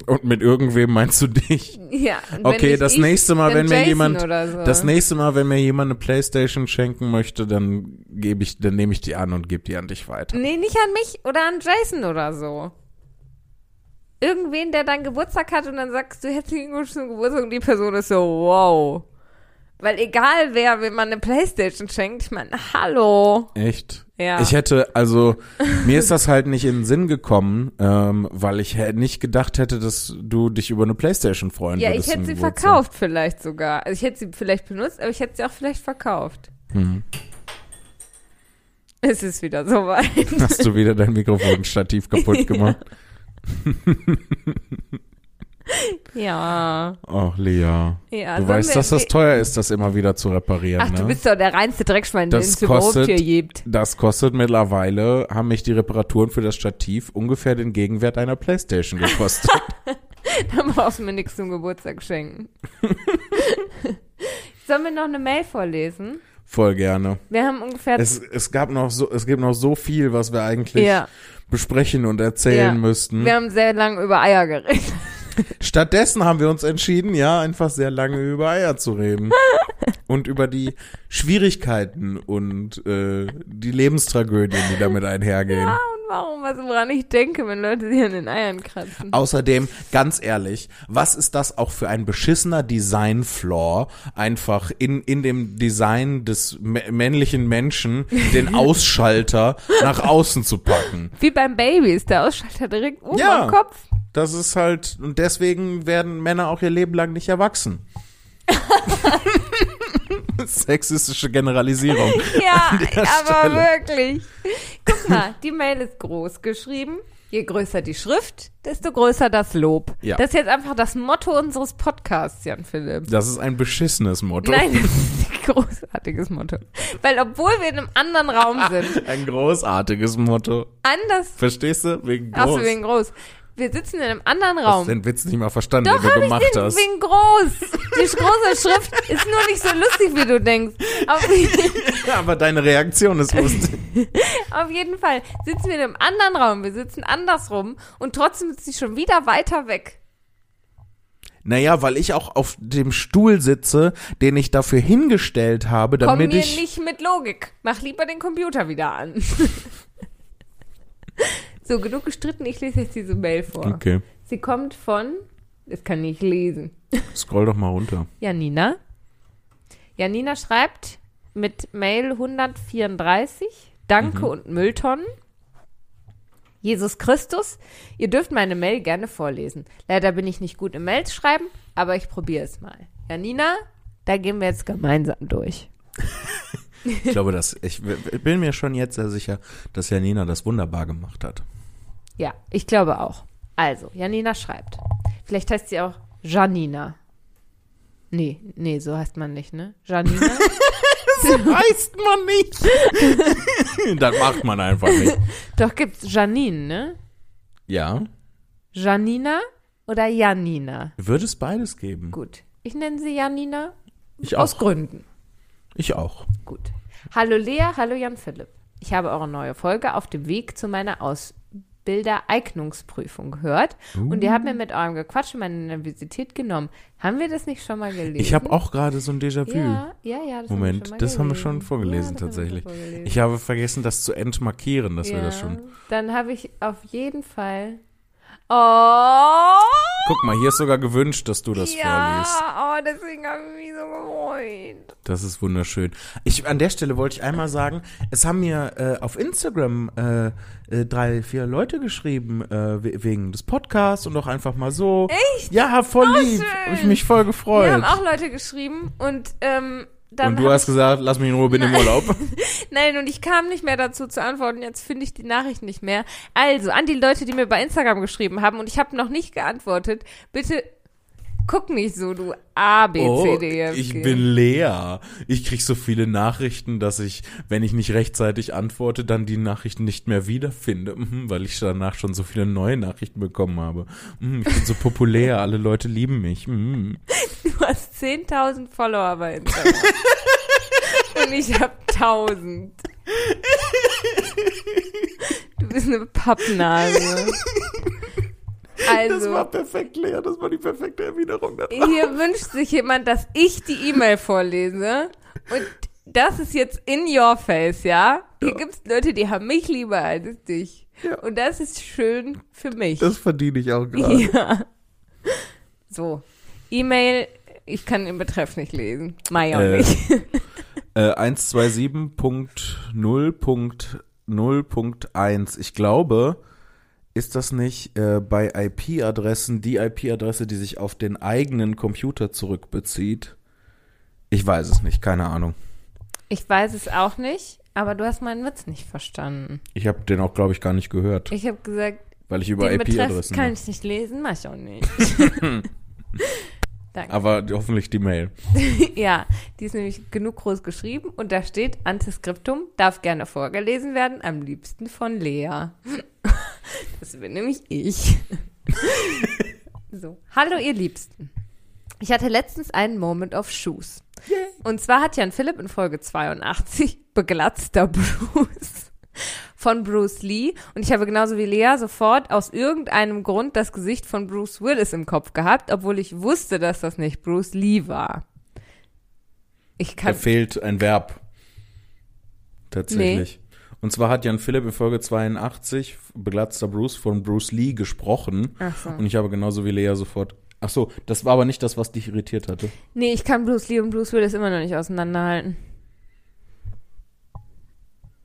Und mit irgendwem meinst du dich? Ja. Okay, das ich, nächste Mal, dann wenn mir Jason jemand, oder so. das nächste Mal, wenn mir jemand eine Playstation schenken möchte, dann gebe ich, dann nehme ich die an und gebe die an dich weiter. Nee, nicht an mich oder an Jason oder so. Irgendwen, der deinen Geburtstag hat und dann sagst du herzlichen Glückwunsch zum Geburtstag und die Person ist so, wow. Weil egal wer, wenn man eine Playstation schenkt, ich meine, hallo. Echt? Ja. Ich hätte, also, mir ist das halt nicht in den Sinn gekommen, ähm, weil ich nicht gedacht hätte, dass du dich über eine Playstation freuen Ja, würdest. ich hätte sie verkauft vielleicht sogar. Also ich hätte sie vielleicht benutzt, aber ich hätte sie auch vielleicht verkauft. Hm. Es ist wieder soweit. Hast du wieder dein Mikrofonstativ kaputt gemacht? ja. Ach, Lea. Ja, Du sollen weißt, dass das teuer ist, das immer wieder zu reparieren, Ach, ne? du bist doch der reinste Dreckschwein, den es überhaupt hier gibt. das kostet mittlerweile, haben mich die Reparaturen für das Stativ ungefähr den Gegenwert einer Playstation gekostet. Dann brauchst du mir nichts zum Geburtstag schenken. Sollen wir noch eine Mail vorlesen? Voll gerne. Wir haben ungefähr. Es, es gab noch so, es gibt noch so viel, was wir eigentlich ja, besprechen und erzählen Ja. müssten. wir haben sehr lange über Eier geredet. Stattdessen haben wir uns entschieden, ja, einfach sehr lange über Eier zu reden. und über die Schwierigkeiten und äh, die Lebenstragödien, die damit einhergehen. Ja, und warum, was woran ich denke, wenn Leute sich an den Eiern kratzen. Außerdem, ganz ehrlich, was ist das auch für ein beschissener Design-Flaw, einfach in, in dem Design des mä- männlichen Menschen den Ausschalter nach außen zu packen? Wie beim Baby ist der Ausschalter direkt oben Ja. am Kopf. Das ist halt, und deswegen werden Männer auch ihr Leben lang nicht erwachsen. Sexistische Generalisierung. Ja, aber wirklich. Guck mal, die Mail ist groß geschrieben. Je größer die Schrift, desto größer das Lob. Ja. Das ist jetzt einfach das Motto unseres Podcasts, Jan Philipp. Das ist ein beschissenes Motto. Nein, das ist ein großartiges Motto. Weil obwohl wir in einem anderen Raum sind, Ein großartiges Motto. anders, Verstehst du? Wegen groß. achso, wegen groß. Wir sitzen in einem anderen Hast Raum. den Witz nicht mal verstanden, Doch, den du hab ich gemacht den hast. wegen groß. Die große Schrift ist nur nicht so lustig, wie du denkst. Auf, Aber deine Reaktion ist lustig. auf jeden Fall sitzen wir in einem anderen Raum. Wir sitzen andersrum und trotzdem sitze ich schon wieder weiter weg. Naja, weil ich auch auf dem Stuhl sitze, den ich dafür hingestellt habe, Komm damit mir ich. nicht mit Logik. Mach lieber den Computer wieder an. so, genug gestritten. Ich lese jetzt diese Mail vor. Okay. Sie kommt von, das kann ich lesen. Scroll doch mal runter. Janina. Janina schreibt mit Mail 134, Danke und Mülltonnen. Jesus Christus, ihr dürft meine Mail gerne vorlesen. Leider bin ich nicht gut im Mails schreiben, aber ich probiere es mal. Janina, da gehen wir jetzt gemeinsam durch. Ich glaube, dass ich bin mir schon jetzt sehr sicher, dass Janina das wunderbar gemacht hat. Ja, ich glaube auch. Also, Janina schreibt. Vielleicht heißt sie auch Janina. Nee, nee, so heißt man nicht, ne? Janina? Weiß man nicht. das macht man einfach nicht. Doch gibt's Janine, ne? Ja. Janina, oder Janina? Würde es beides geben? Gut. Ich nenne sie Janina. Ich Aus auch. Gründen. Ich auch. Gut. Hallo Lea, hallo Jan Philipp. Ich habe eure neue Folge auf dem Weg zu meiner Ausbildereignungsprüfung gehört und ihr habt mir mit eurem Gequatsch meine Nervosität genommen. Haben wir das nicht schon mal gelesen? Ich habe auch gerade so ein Déjà-vu. Ja, ja, ja. Das Moment, haben das haben wir schon vorgelesen ja, tatsächlich. vorgelesen. Ich habe vergessen, das zu entmarkieren, dass wir das schon. Dann habe ich auf jeden Fall. Oh! Guck mal, hier ist sogar gewünscht, dass du das vorliest. ja, oh, deswegen habe ich mich so gefreut. Das ist wunderschön. Ich, an der Stelle wollte ich einmal sagen, es haben mir äh, auf Instagram äh, äh, drei, vier Leute geschrieben, äh, we- wegen des Podcasts und auch einfach mal so. Echt? Ja, voll Oh, lieb. Habe ich mich voll gefreut. Wir haben auch Leute geschrieben und ähm, dann und du hast gesagt, lass mich in Ruhe, bin im Urlaub. Nein, und ich kam nicht mehr dazu zu antworten. Jetzt finde ich die Nachricht nicht mehr. Also, an die Leute, die mir bei Instagram geschrieben haben und ich habe noch nicht geantwortet, bitte guck nicht so, du A, B, C, D, E, F, Oh, ich bin leer. Ich krieg so viele Nachrichten, dass ich, wenn ich nicht rechtzeitig antworte, dann die Nachrichten nicht mehr wiederfinde, Mhm, weil ich danach schon so viele neue Nachrichten bekommen habe. Mhm, Ich bin so populär, alle Leute lieben mich. Mhm. Du hast 10.000 Follower bei Instagram. und ich habe 1.000. Du bist eine Pappnase. Das Also, war perfekt, Lea. Das war die perfekte Erwiderung. Da hier wünscht sich jemand, dass ich die E-Mail vorlese. Und das ist jetzt in your face, ja? Hier gibt's Leute, die haben mich lieber als dich. Ja. Und das ist schön für mich. Das verdiene ich auch gerade. ja. So. E-Mail, ich kann den Betreff nicht lesen. Mai auch Äh, nicht. Äh, 127.0.0.1. Ich glaube, ist das nicht äh, bei IP-Adressen die IP-Adresse, die sich auf den eigenen Computer zurückbezieht? Ich weiß es nicht, keine Ahnung. Ich weiß es auch nicht, aber du hast meinen Witz nicht verstanden. Ich habe den auch, glaube ich, gar nicht gehört, Ich habe gesagt, weil ich über IP-Adressen. kann ich nicht lesen, mach ich auch nicht. Danke. Aber hoffentlich die Mail. Ja, die ist nämlich genug groß geschrieben und da steht Antiskriptum, darf gerne vorgelesen werden, am liebsten von Lea. Das bin nämlich ich. So, hallo ihr Liebsten. Ich hatte letztens einen Moment of Shoes. Und zwar hat Jan Philipp in Folge 82 beglatzter Bruce von Bruce Lee und ich habe genauso wie Lea sofort aus irgendeinem Grund das Gesicht von Bruce Willis im Kopf gehabt, obwohl ich wusste, dass das nicht Bruce Lee war. Ich Da kann fehlt ein Verb. Tatsächlich. Und zwar hat Jan Philipp in Folge 82 beglatzter Bruce von Bruce Lee gesprochen. Ach so. Und ich habe genauso wie Lea sofort. Ach so, das war aber nicht das, was dich irritiert hatte. Nee, ich kann Bruce Lee und Bruce Willis immer noch nicht auseinanderhalten.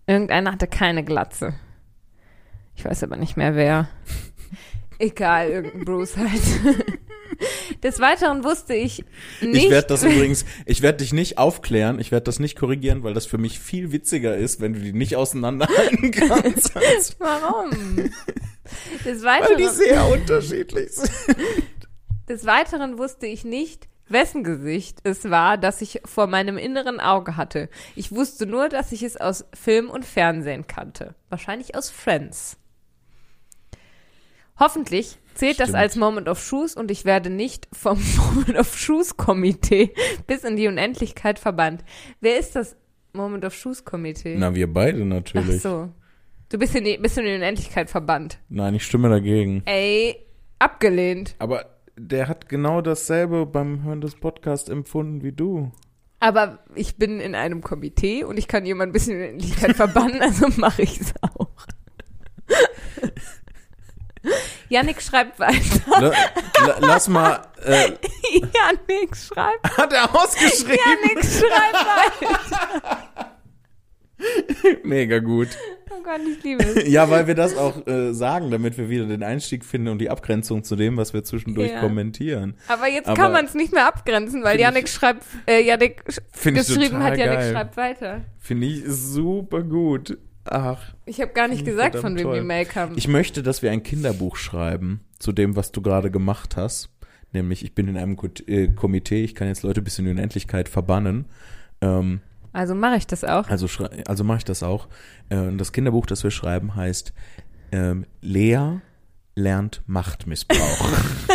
Irgendeiner hatte keine Glatze. Ich weiß aber nicht mehr wer. Egal, irgendein Bruce halt. Des Weiteren wusste ich nicht. Ich werde das übrigens, ich werde dich nicht aufklären, ich werde das nicht korrigieren, weil das für mich viel witziger ist, wenn du die nicht auseinanderhalten kannst. Warum? Des weil die Weiteren, sehr unterschiedlich sind. des Weiteren wusste ich nicht, wessen Gesicht es war, das ich vor meinem inneren Auge hatte. Ich wusste nur, dass ich es aus Film und Fernsehen kannte. Wahrscheinlich aus Friends. Hoffentlich zählt das Stimmt. als Moment of Shoes und ich werde nicht vom Moment of Shoes Komitee bis in die Unendlichkeit verbannt. Wer ist das Moment of Shoes Komitee? Na, wir beide Ach natürlich. so. Du bist in die, bist in die Unendlichkeit verbannt. Nein, ich stimme dagegen. Ey, abgelehnt. Aber der hat genau dasselbe beim Hören des Podcasts empfunden wie du. Aber ich bin in einem Komitee und ich kann jemanden ein bisschen in die Unendlichkeit verbannen, also mache ich es auch. Yannick schreibt weiter. La, la, lass mal. Äh, Yannick schreibt. hat er ausgeschrieben? Yannick schreibt weiter. Mega gut. Oh Gott, ich liebe es. Ja, weil wir das auch äh, sagen, damit wir wieder den Einstieg finden und die Abgrenzung zu dem, was wir zwischendurch Ja. kommentieren. Aber jetzt Aber- kann man es nicht mehr abgrenzen, weil Yannick schreibt, äh, ich geschrieben hat, geil. schreibt weiter. Finde ich super gut. Ach, Ich habe gar nicht gesagt, von wem toll. die Mail kam. ich möchte, dass wir ein Kinderbuch schreiben zu dem, was du gerade gemacht hast. Nämlich, ich bin in einem äh, Komitee, ich kann jetzt Leute bis in die Unendlichkeit verbannen. Ähm, Also mache ich das auch. also also mache ich das auch. Äh, und das Kinderbuch, das wir schreiben, heißt ähm, Lea lernt Machtmissbrauch.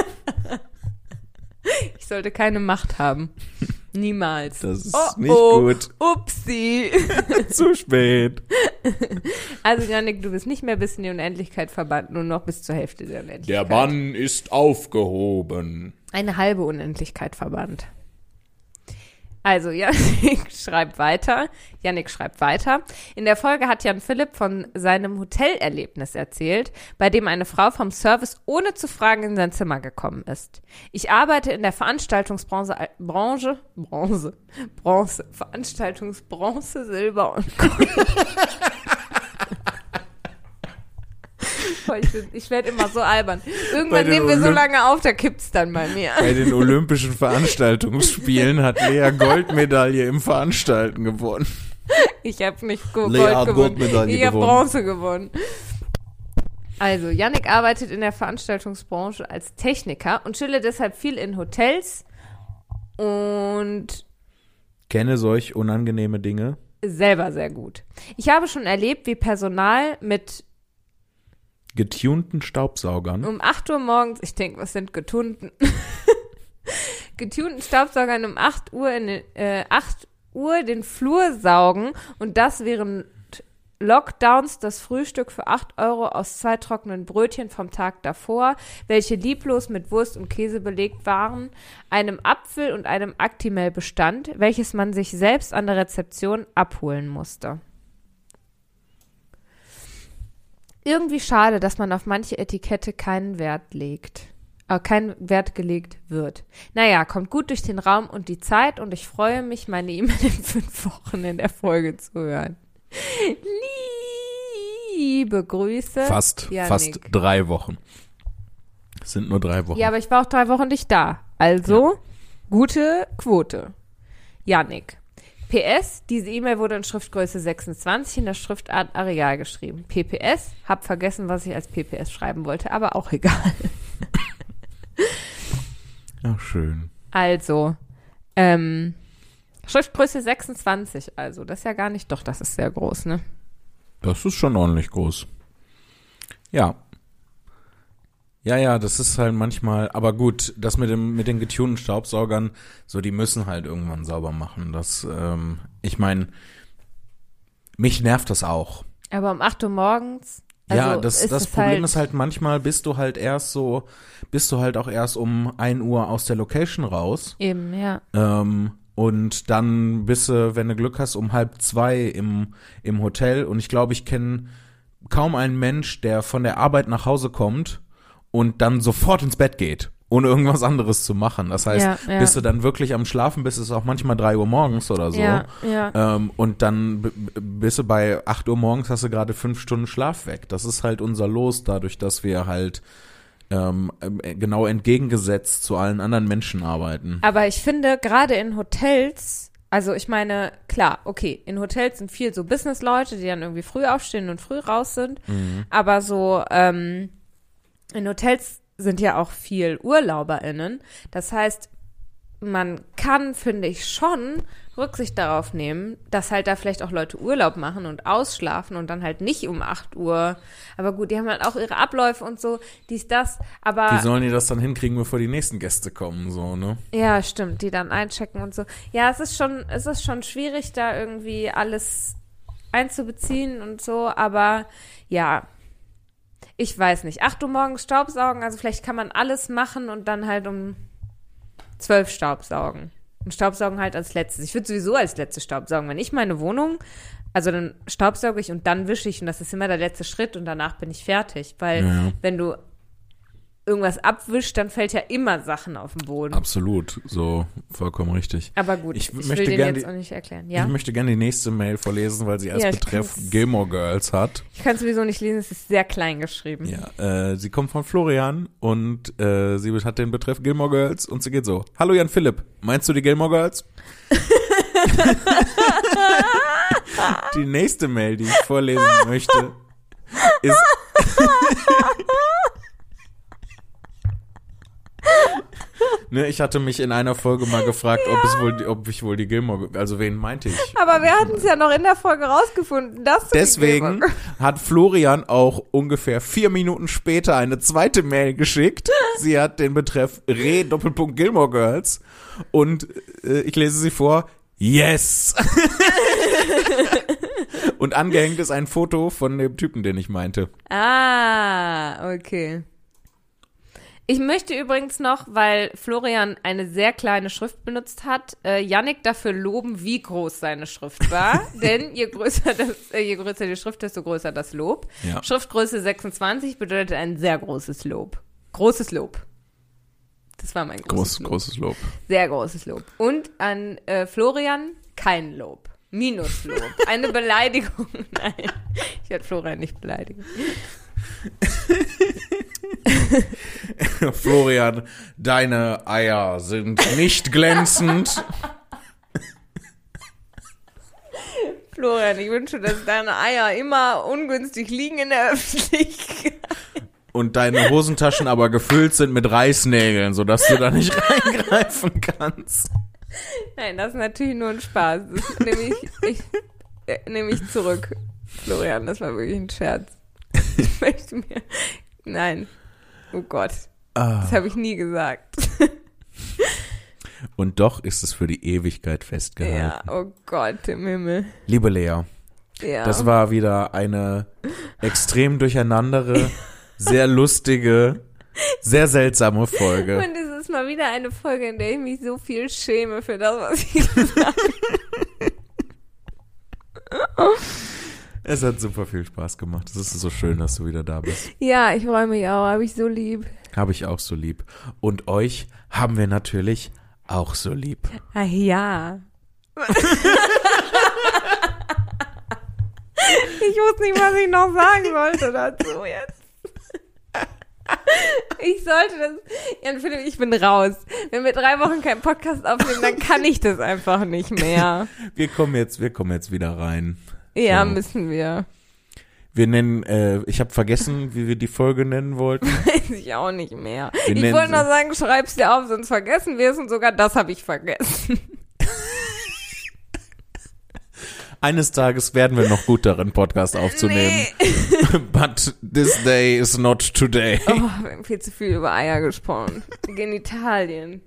Ich sollte keine Macht haben. Niemals. Das ist oh, nicht oh, gut. Upsi. Zu spät. Also Janik, du bist nicht mehr bis in die Unendlichkeit verbannt, nur noch bis zur Hälfte der Unendlichkeit. Der Bann ist aufgehoben. Eine halbe Unendlichkeit verbannt. Also, Janik schreibt weiter. Janik schreibt weiter. In der Folge hat Jan Philipp von seinem Hotelerlebnis erzählt, bei dem eine Frau vom Service ohne zu fragen in sein Zimmer gekommen ist. Ich arbeite in der Veranstaltungsbranche, äh, Branche, Bronze, Bronze, Veranstaltungsbronze, Silber und Gold. Ich, werde immer so albern. Irgendwann nehmen wir so Olymp- lange auf, da kippt's dann bei mir. Bei den Olympischen Veranstaltungsspielen hat Lea Goldmedaille im Veranstalten gewonnen. Ich habe nicht Go Lea Gold hat gewonnen. Goldmedaille Ich habe. Bronze gewonnen. Also, Yannick arbeitet in der Veranstaltungsbranche als Techniker und chille deshalb viel in Hotels und Kenne solch unangenehme Dinge. selber sehr gut. Ich habe schon erlebt, wie Personal mit Getunten Staubsaugern. um 8 Uhr morgens, ich denke, was sind getunten? getunten Staubsaugern um 8 Uhr in äh, 8 Uhr den Flur saugen und das während Lockdowns das Frühstück für 8 Euro aus zwei trockenen Brötchen vom Tag davor, welche lieblos mit Wurst und Käse belegt waren, einem Apfel und einem Actimel bestand, welches man sich selbst an der Rezeption abholen musste. Irgendwie schade, dass man auf manche Etikette keinen Wert legt. Äh, kein Wert gelegt wird. Naja, kommt gut durch den Raum und die Zeit und ich freue mich, meine E-Mail in fünf Wochen in der Folge zu hören. Liebe Grüße. Fast, Janik. fast drei Wochen. Es sind nur drei Wochen. Ja, aber ich war auch drei Wochen nicht da. Also, gute Quote. Janik. PS, diese E-Mail wurde in Schriftgröße 26 in der Schriftart Areal geschrieben. PPS, hab vergessen, was ich als PPS schreiben wollte, aber auch egal. Ach, schön. Also, ähm, Schriftgröße 26, also, das ist ja gar nicht, doch, das ist sehr groß, ne? Das ist schon ordentlich groß. Ja. Ja, ja, das ist halt manchmal, aber gut, das mit dem mit den getunten Staubsaugern, so die müssen halt irgendwann sauber machen. Das, ähm, ich meine, mich nervt das auch. Aber um 8 Uhr morgens. Also ja, das, das es Problem halt, ist halt manchmal bist du halt erst so, bist du halt auch erst um 1 Uhr aus der Location raus. Eben, ja. Ähm, und dann bist du, wenn du Glück hast, um halb zwei im, im Hotel. Und ich glaube, ich kenne kaum einen Mensch, der von der Arbeit nach Hause kommt und dann sofort ins Bett geht, ohne irgendwas anderes zu machen. Das heißt, Ja, ja. bis du dann wirklich am Schlafen bist, ist es auch manchmal drei Uhr morgens oder so. Ja, ja. Ähm, und dann bist du bei 8 Uhr morgens, hast du gerade fünf Stunden Schlaf weg. Das ist halt unser Los, dadurch, dass wir halt ähm, äh, genau entgegengesetzt zu allen anderen Menschen arbeiten. Aber ich finde, gerade in Hotels, also ich meine, klar, okay, in Hotels sind viel so Business-Leute, die dann irgendwie früh aufstehen und früh raus sind. Aber so, ähm, in Hotels sind ja auch viel UrlauberInnen. Das heißt, man kann, finde ich, schon Rücksicht darauf nehmen, dass halt da vielleicht auch Leute Urlaub machen und ausschlafen und dann halt nicht um 8 Uhr. Aber gut, die haben halt auch ihre Abläufe und so, dies, das. Aber Wie sollen die das dann hinkriegen, bevor die nächsten Gäste kommen, so, ne? ja, stimmt, die dann einchecken und so. Ja, es ist schon, es ist schon schwierig, da irgendwie alles einzubeziehen und so, aber ja, ich weiß nicht. 8 Uhr morgens Staubsaugen, also vielleicht kann man alles machen und dann halt um 12 Staubsaugen. Und Staubsaugen halt als letztes. Ich würde sowieso als letztes Staubsaugen. Wenn ich meine Wohnung, also dann staubsauge ich und dann wische ich und das ist immer der letzte Schritt und danach bin ich fertig. Weil Ja, wenn du irgendwas abwischt, dann fällt ja immer Sachen auf den Boden. Absolut, so vollkommen richtig. Aber gut, Ich ich, will möchte den gern jetzt die- auch nicht erklären. Ja? Ich möchte gerne die nächste Mail vorlesen, weil sie als Ja, Betreff Gilmore Girls hat. Ich kann sowieso nicht lesen, es ist sehr klein geschrieben. Ja, äh, sie kommt von Florian und äh, sie hat den Betreff Gilmore Girls und sie geht so: Hallo Jan Philipp, meinst du die Gilmore Girls? die nächste Mail, die ich vorlesen möchte, ist Ne, ich hatte mich in einer Folge mal gefragt, ob es wohl, ob ich wohl die Gilmore, also wen meinte ich? Aber wir hatten es ja noch in der Folge rausgefunden, dass Deswegen hat Florian auch ungefähr vier Minuten später eine zweite Mail geschickt. Sie hat den Betreff Re Doppelpunkt Gilmore Girls und äh, ich lese sie vor. Yes! und angehängt ist ein Foto von dem Typen, den ich meinte. Ah, okay. Ich möchte übrigens noch, weil Florian eine sehr kleine Schrift benutzt hat, äh, Yannick dafür loben, wie groß seine Schrift war. Denn je größer, das, äh, je größer die Schrift, desto größer das Lob. Ja. Schriftgröße 26 bedeutet ein sehr großes Lob. Großes Lob. Das war mein großes Groß, Lob. großes Lob. Sehr großes Lob. Und an äh, Florian kein Lob. Minuslob. Eine Beleidigung. Nein, ich werde Florian nicht beleidigen. Florian, deine Eier sind nicht glänzend. Florian, ich wünsche, dass deine Eier immer ungünstig liegen in der Öffentlichkeit. und deine Hosentaschen aber gefüllt sind mit Reißnägeln, sodass du da nicht reingreifen kannst. Nein, das ist natürlich nur ein Spaß. Das nehme ich, ich, äh, nehme ich zurück. Florian, das war wirklich ein Scherz. Ich möchte mir. Nein. Oh Gott. Das habe ich nie gesagt. Und doch ist es für die Ewigkeit festgehalten. Ja, oh Gott im Himmel. Liebe Lea, Ja. das war wieder eine extrem durcheinandere, sehr lustige, sehr seltsame Folge. Und es ist mal wieder eine Folge, in der ich mich so viel schäme für das, was ich gesagt habe. Es hat super viel Spaß gemacht. Es ist so schön, dass du wieder da bist. Ja, ich freue mich auch, habe ich so lieb. Habe ich auch so lieb. Und euch haben wir natürlich auch so lieb. Ah ja. ich wusste nicht, was ich noch sagen sollte dazu jetzt. Ich sollte das. Jan Philipp, ich bin raus. Wenn wir drei Wochen keinen Podcast aufnehmen, dann kann ich das einfach nicht mehr. Wir kommen jetzt, wir kommen jetzt wieder rein. Ja, So. müssen wir. Wir nennen, äh, ich habe vergessen, wie wir die Folge nennen wollten. Weiß ich auch nicht mehr. Wir ich wollte nur sagen, schreib's dir auf, sonst vergessen wir es und sogar das habe ich vergessen. Eines Tages werden wir noch gut darin, Podcast aufzunehmen. But this day is not today. Oh, wir haben viel zu viel über Eier gesprochen. Genitalien.